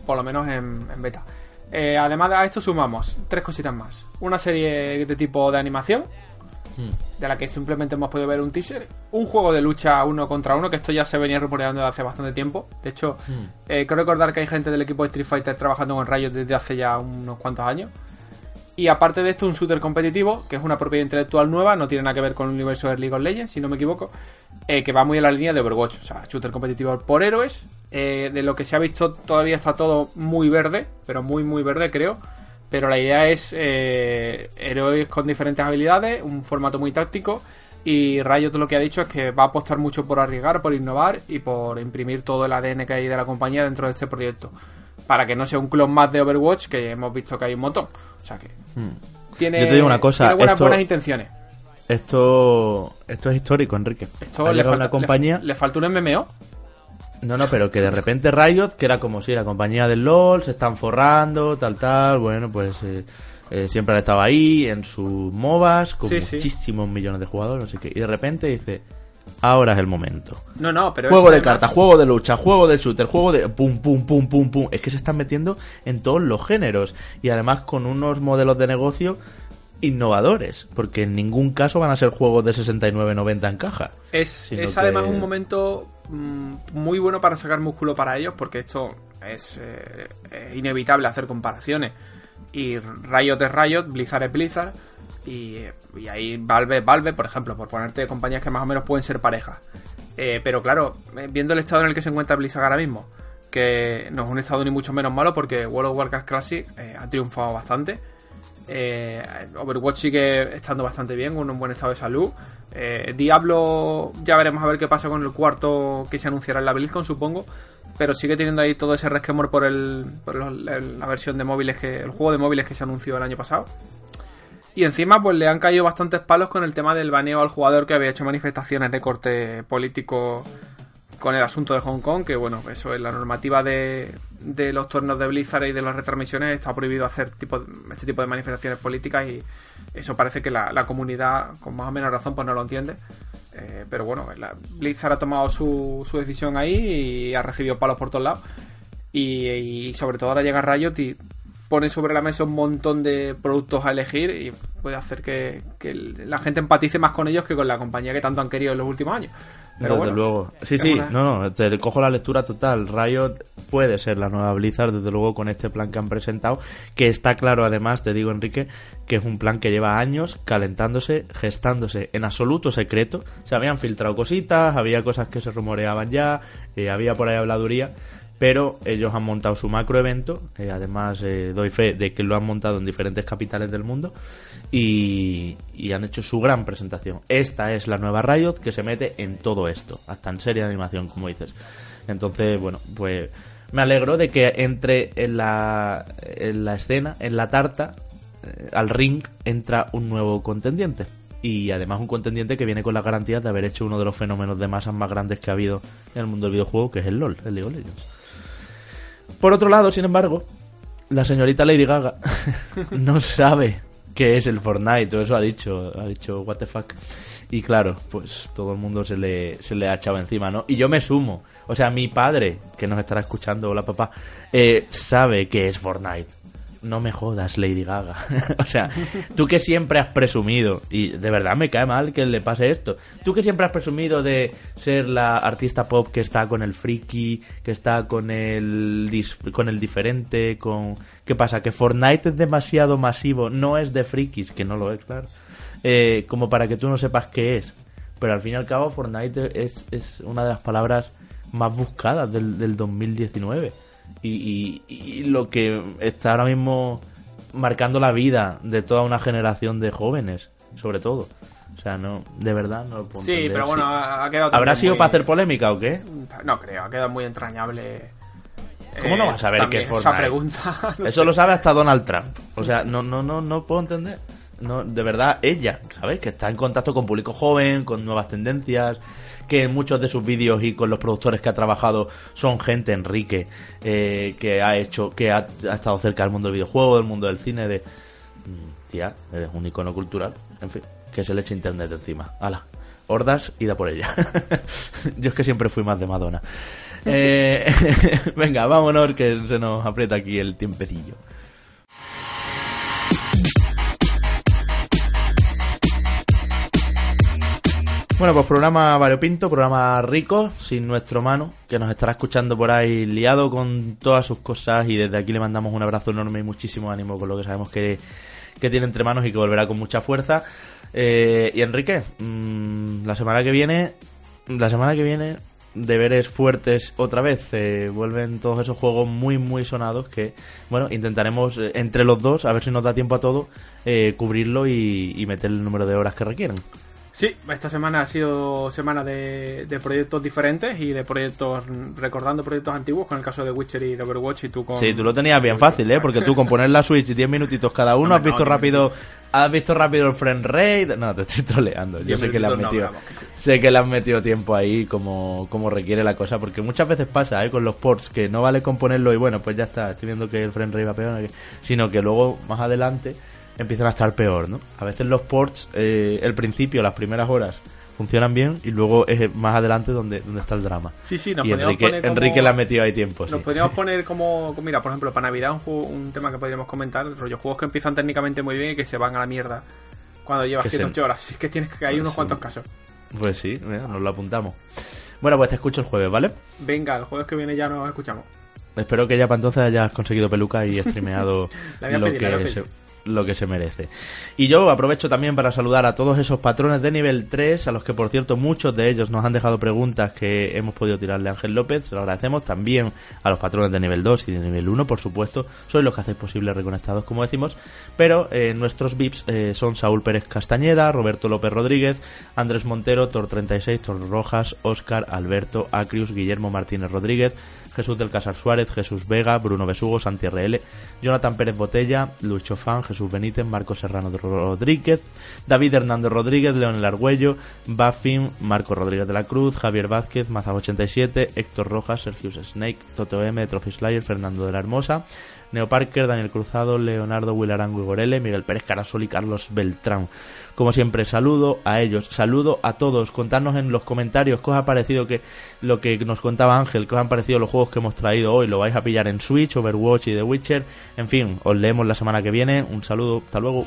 B: por lo menos en beta. Eh, además de esto sumamos tres cositas más. Una serie de tipo de animación, hmm. de la que simplemente hemos podido ver un teaser. Un juego de lucha uno contra uno, que esto ya se venía rumoreando desde hace bastante tiempo. De hecho, hmm. eh, creo recordar que hay gente del equipo de Street Fighter trabajando con rayos desde hace ya unos cuantos años. Y aparte de esto, un shooter competitivo, que es una propiedad intelectual nueva, no tiene nada que ver con el universo de League of Legends, si no me equivoco, eh, que va muy en la línea de Overwatch. O sea, shooter competitivo por héroes. Eh, de lo que se ha visto todavía está todo muy verde, pero muy, muy verde creo. Pero la idea es eh, héroes con diferentes habilidades, un formato muy táctico. Y Riot lo que ha dicho es que va a apostar mucho por arriesgar, por innovar y por imprimir todo el ADN que hay de la compañía dentro de este proyecto para que no sea un clon más de Overwatch, que hemos visto que hay un montón. O sea que hmm. tiene,
A: Yo te digo una cosa,
B: buenas, buenas intenciones.
A: Esto, esto es histórico, Enrique.
B: Esto le falta, una compañía... Le, falta un MMO.
A: No, no, pero que de repente Riot, que era como si la compañía del LOL, se están forrando, tal, tal, bueno, pues eh, eh, siempre han estado ahí en sus MOBAs, con muchísimos millones de jugadores, no sé qué, y de repente dice, ahora es el momento.
B: No, no, pero.
A: Juego de cartas, juego de lucha, juego de shooter, juego de. pum, pum, pum, pum, pum. Es que se están metiendo en todos los géneros. Y además con unos modelos de negocio innovadores, porque en ningún caso van a ser juegos de 69.90 en caja.
B: Es, es además un momento mm, muy bueno para sacar músculo para ellos, porque esto es, eh, inevitable hacer comparaciones. Y Riot es Riot, Blizzard es Blizzard y, ahí Valve, Valve, por ejemplo, por ponerte compañías que más o menos pueden ser parejas. Eh, pero claro, eh, viendo el estado en el que se encuentra Blizzard ahora mismo, que no es un estado ni mucho menos malo porque World of Warcraft Classic eh, ha triunfado bastante. Overwatch sigue estando bastante bien, con un buen estado de salud. Diablo, ya veremos a ver qué pasa con el cuarto que se anunciará en la BlizzCon, supongo. Pero sigue teniendo ahí todo ese resquemor por, la versión de móviles, que el juego de móviles que se anunció el año pasado. Y encima, pues le han caído bastantes palos con el tema del baneo al jugador que había hecho manifestaciones de corte político con el asunto de Hong Kong, que bueno, eso es la normativa de, de los torneos de Blizzard y de las retransmisiones, está prohibido hacer tipo, este tipo de manifestaciones políticas y eso parece que la, comunidad, con más o menos razón, pues no lo entiende. Eh, pero bueno, Blizzard ha tomado su, su decisión ahí y ha recibido palos por todos lados. Y, y sobre todo ahora llega Riot y pone sobre la mesa un montón de productos a elegir y puede hacer que, la gente empatice más con ellos que con la compañía que tanto han querido en los últimos años.
A: Pero desde luego. Sí, sí, no, no, te cojo la lectura total. Riot puede ser la nueva Blizzard, desde luego, con este plan que han presentado, que está claro, además, te digo, Enrique, que es un plan que lleva años calentándose, gestándose en absoluto secreto. Se habían filtrado cositas, había cosas que se rumoreaban ya, eh, había por ahí habladuría pero ellos han montado su macro evento, eh, además eh, doy fe de que lo han montado en diferentes capitales del mundo y, han hecho su gran presentación. Esta es la nueva Riot que se mete en todo esto, hasta en serie de animación, como dices. Entonces, bueno, pues me alegro de que entre en la, en la escena, en la tarta, eh, al ring, entra un nuevo contendiente. Y además un contendiente que viene con la garantía de haber hecho uno de los fenómenos de masas más grandes que ha habido en el mundo del videojuego, que es el LOL, el League of Legends. Por otro lado, sin embargo, la señorita Lady Gaga no sabe qué es el Fortnite, todo eso ha dicho, ha dicho what the fuck. Y claro, pues todo el mundo se le, se le ha echado encima, ¿no? Y yo me sumo. O sea, mi padre, que nos estará escuchando, hola papá, eh, sabe qué es Fortnite no me jodas, Lady Gaga. o sea, tú que siempre has presumido, y de verdad me cae mal que le pase esto, tú que siempre has presumido de ser la artista pop que está con el friki, que está con el, con el diferente, con... ¿Qué pasa? Que Fortnite es demasiado masivo, no es de frikis, que no lo es, claro. Eh, como para que tú no sepas qué es. Pero al fin y al cabo Fortnite es, es una de las palabras más buscadas del, del 2019 y, lo que está ahora mismo marcando la vida de toda una generación de jóvenes, sobre todo. O sea, no, de verdad no lo puedo
B: Sí, pero bueno, ha quedado.
A: ¿Habrá sido para hacer polémica o qué?
B: No creo, ha quedado muy entrañable.
A: ¿Cómo no vas a ver qué es Fortnite?
B: Esa pregunta.
A: Eso lo sabe hasta Donald Trump. O sea, no, no, no, no puedo entender. No, de verdad, ella, ¿sabes? Que está en contacto con público joven, con nuevas tendencias, que muchos de sus vídeos y con los productores que ha trabajado son gente, Enrique, eh, que ha hecho, que ha, estado cerca del mundo del videojuego, del mundo del cine, de... Mm, tía, eres un icono cultural, en fin, que se le eche internet encima. ¡Hala! Hordas, ida por ella. Yo es que siempre fui más de Madonna. Eh, venga, vámonos que se nos aprieta aquí el tiempecillo. Bueno, pues programa variopinto, programa rico, sin nuestro mano, que nos estará escuchando por ahí liado con todas sus cosas y desde aquí le mandamos un abrazo enorme y muchísimo ánimo con lo que sabemos que, tiene entre manos y que volverá con mucha fuerza. Eh, y Enrique, mm, la semana que viene, la semana que viene, deberes fuertes otra vez. Eh, vuelven todos esos juegos muy, muy sonados que, bueno, intentaremos eh, entre los dos, a ver si nos da tiempo a todo, cubrirlo y, y meter el número de horas que requieren.
B: Sí, esta semana ha sido semana de, proyectos diferentes y de proyectos, recordando proyectos antiguos, con el caso de Witcher y de Overwatch y tú con...
A: Sí, tú lo tenías bien fácil, ¿eh? Porque tú con poner la Switch 10 minutitos cada uno, has visto rápido... ¿Has visto rápido el friend raid? No, te estoy troleando. Yo sé que le has metido, sé que le has metido tiempo ahí como, como requiere la cosa, porque muchas veces pasa, ¿eh? Con los ports que no vale componerlo y bueno, pues ya está, estoy viendo que el friend raid va peor, sino que luego más adelante empiezan a estar peor, ¿no? A veces los ports, eh, el principio, las primeras horas, funcionan bien y luego es más adelante donde, donde está el drama.
B: Sí, sí, nos
A: y Enrique, poner Enrique le ha metido ahí tiempo.
B: Nos podríamos poner como, mira, por ejemplo, para Navidad un, un tema que podríamos comentar, rollo juegos que empiezan técnicamente muy bien y que se van a la mierda cuando llevas 7 8 horas. Es que tienes que hay unos cuantos casos.
A: Pues sí, nos lo apuntamos. Bueno, pues te escucho el jueves, ¿vale?
B: Venga, el jueves que viene ya nos escuchamos.
A: Espero que ya para entonces hayas conseguido peluca y streameado lo que lo que se merece. Y yo aprovecho también para saludar a todos esos patrones de nivel 3, a los que por cierto muchos de ellos nos han dejado preguntas que hemos podido tirarle a Ángel López, se lo agradecemos. También a los patrones de nivel 2 y de nivel 1, por supuesto, sois los que hacéis posible reconectados, como decimos, pero eh, nuestros VIPs eh, son Saúl Pérez Castañeda, Roberto López Rodríguez, Andrés Montero, Tor36, Tor Rojas, Óscar, Alberto, Acrius, Guillermo Martínez Rodríguez, Jesús del Casar Suárez, Jesús Vega, Bruno Besugo, Santi RL, Jonathan Pérez Botella, Lucho Fan, Jesús Benítez, Marco Serrano Rodríguez, David Hernando Rodríguez, Leonel Argüello, Buffin, Marco Rodríguez de la Cruz, Javier Vázquez, Maza87, Héctor Rojas, Sergio Snake, Toto M, Trophy Slayer, Fernando de la Hermosa, Neo Parker, Daniel Cruzado, Leonardo Willarango y Gorele, Miguel Pérez Carasol y Carlos Beltrán. Como siempre, saludo a ellos, saludo a todos. Contarnos en los comentarios qué os ha parecido que lo que nos contaba Ángel, qué os han parecido los juegos que hemos traído hoy. Lo vais a pillar en Switch, Overwatch y The Witcher. En fin, os leemos la semana que viene. Un saludo, hasta luego.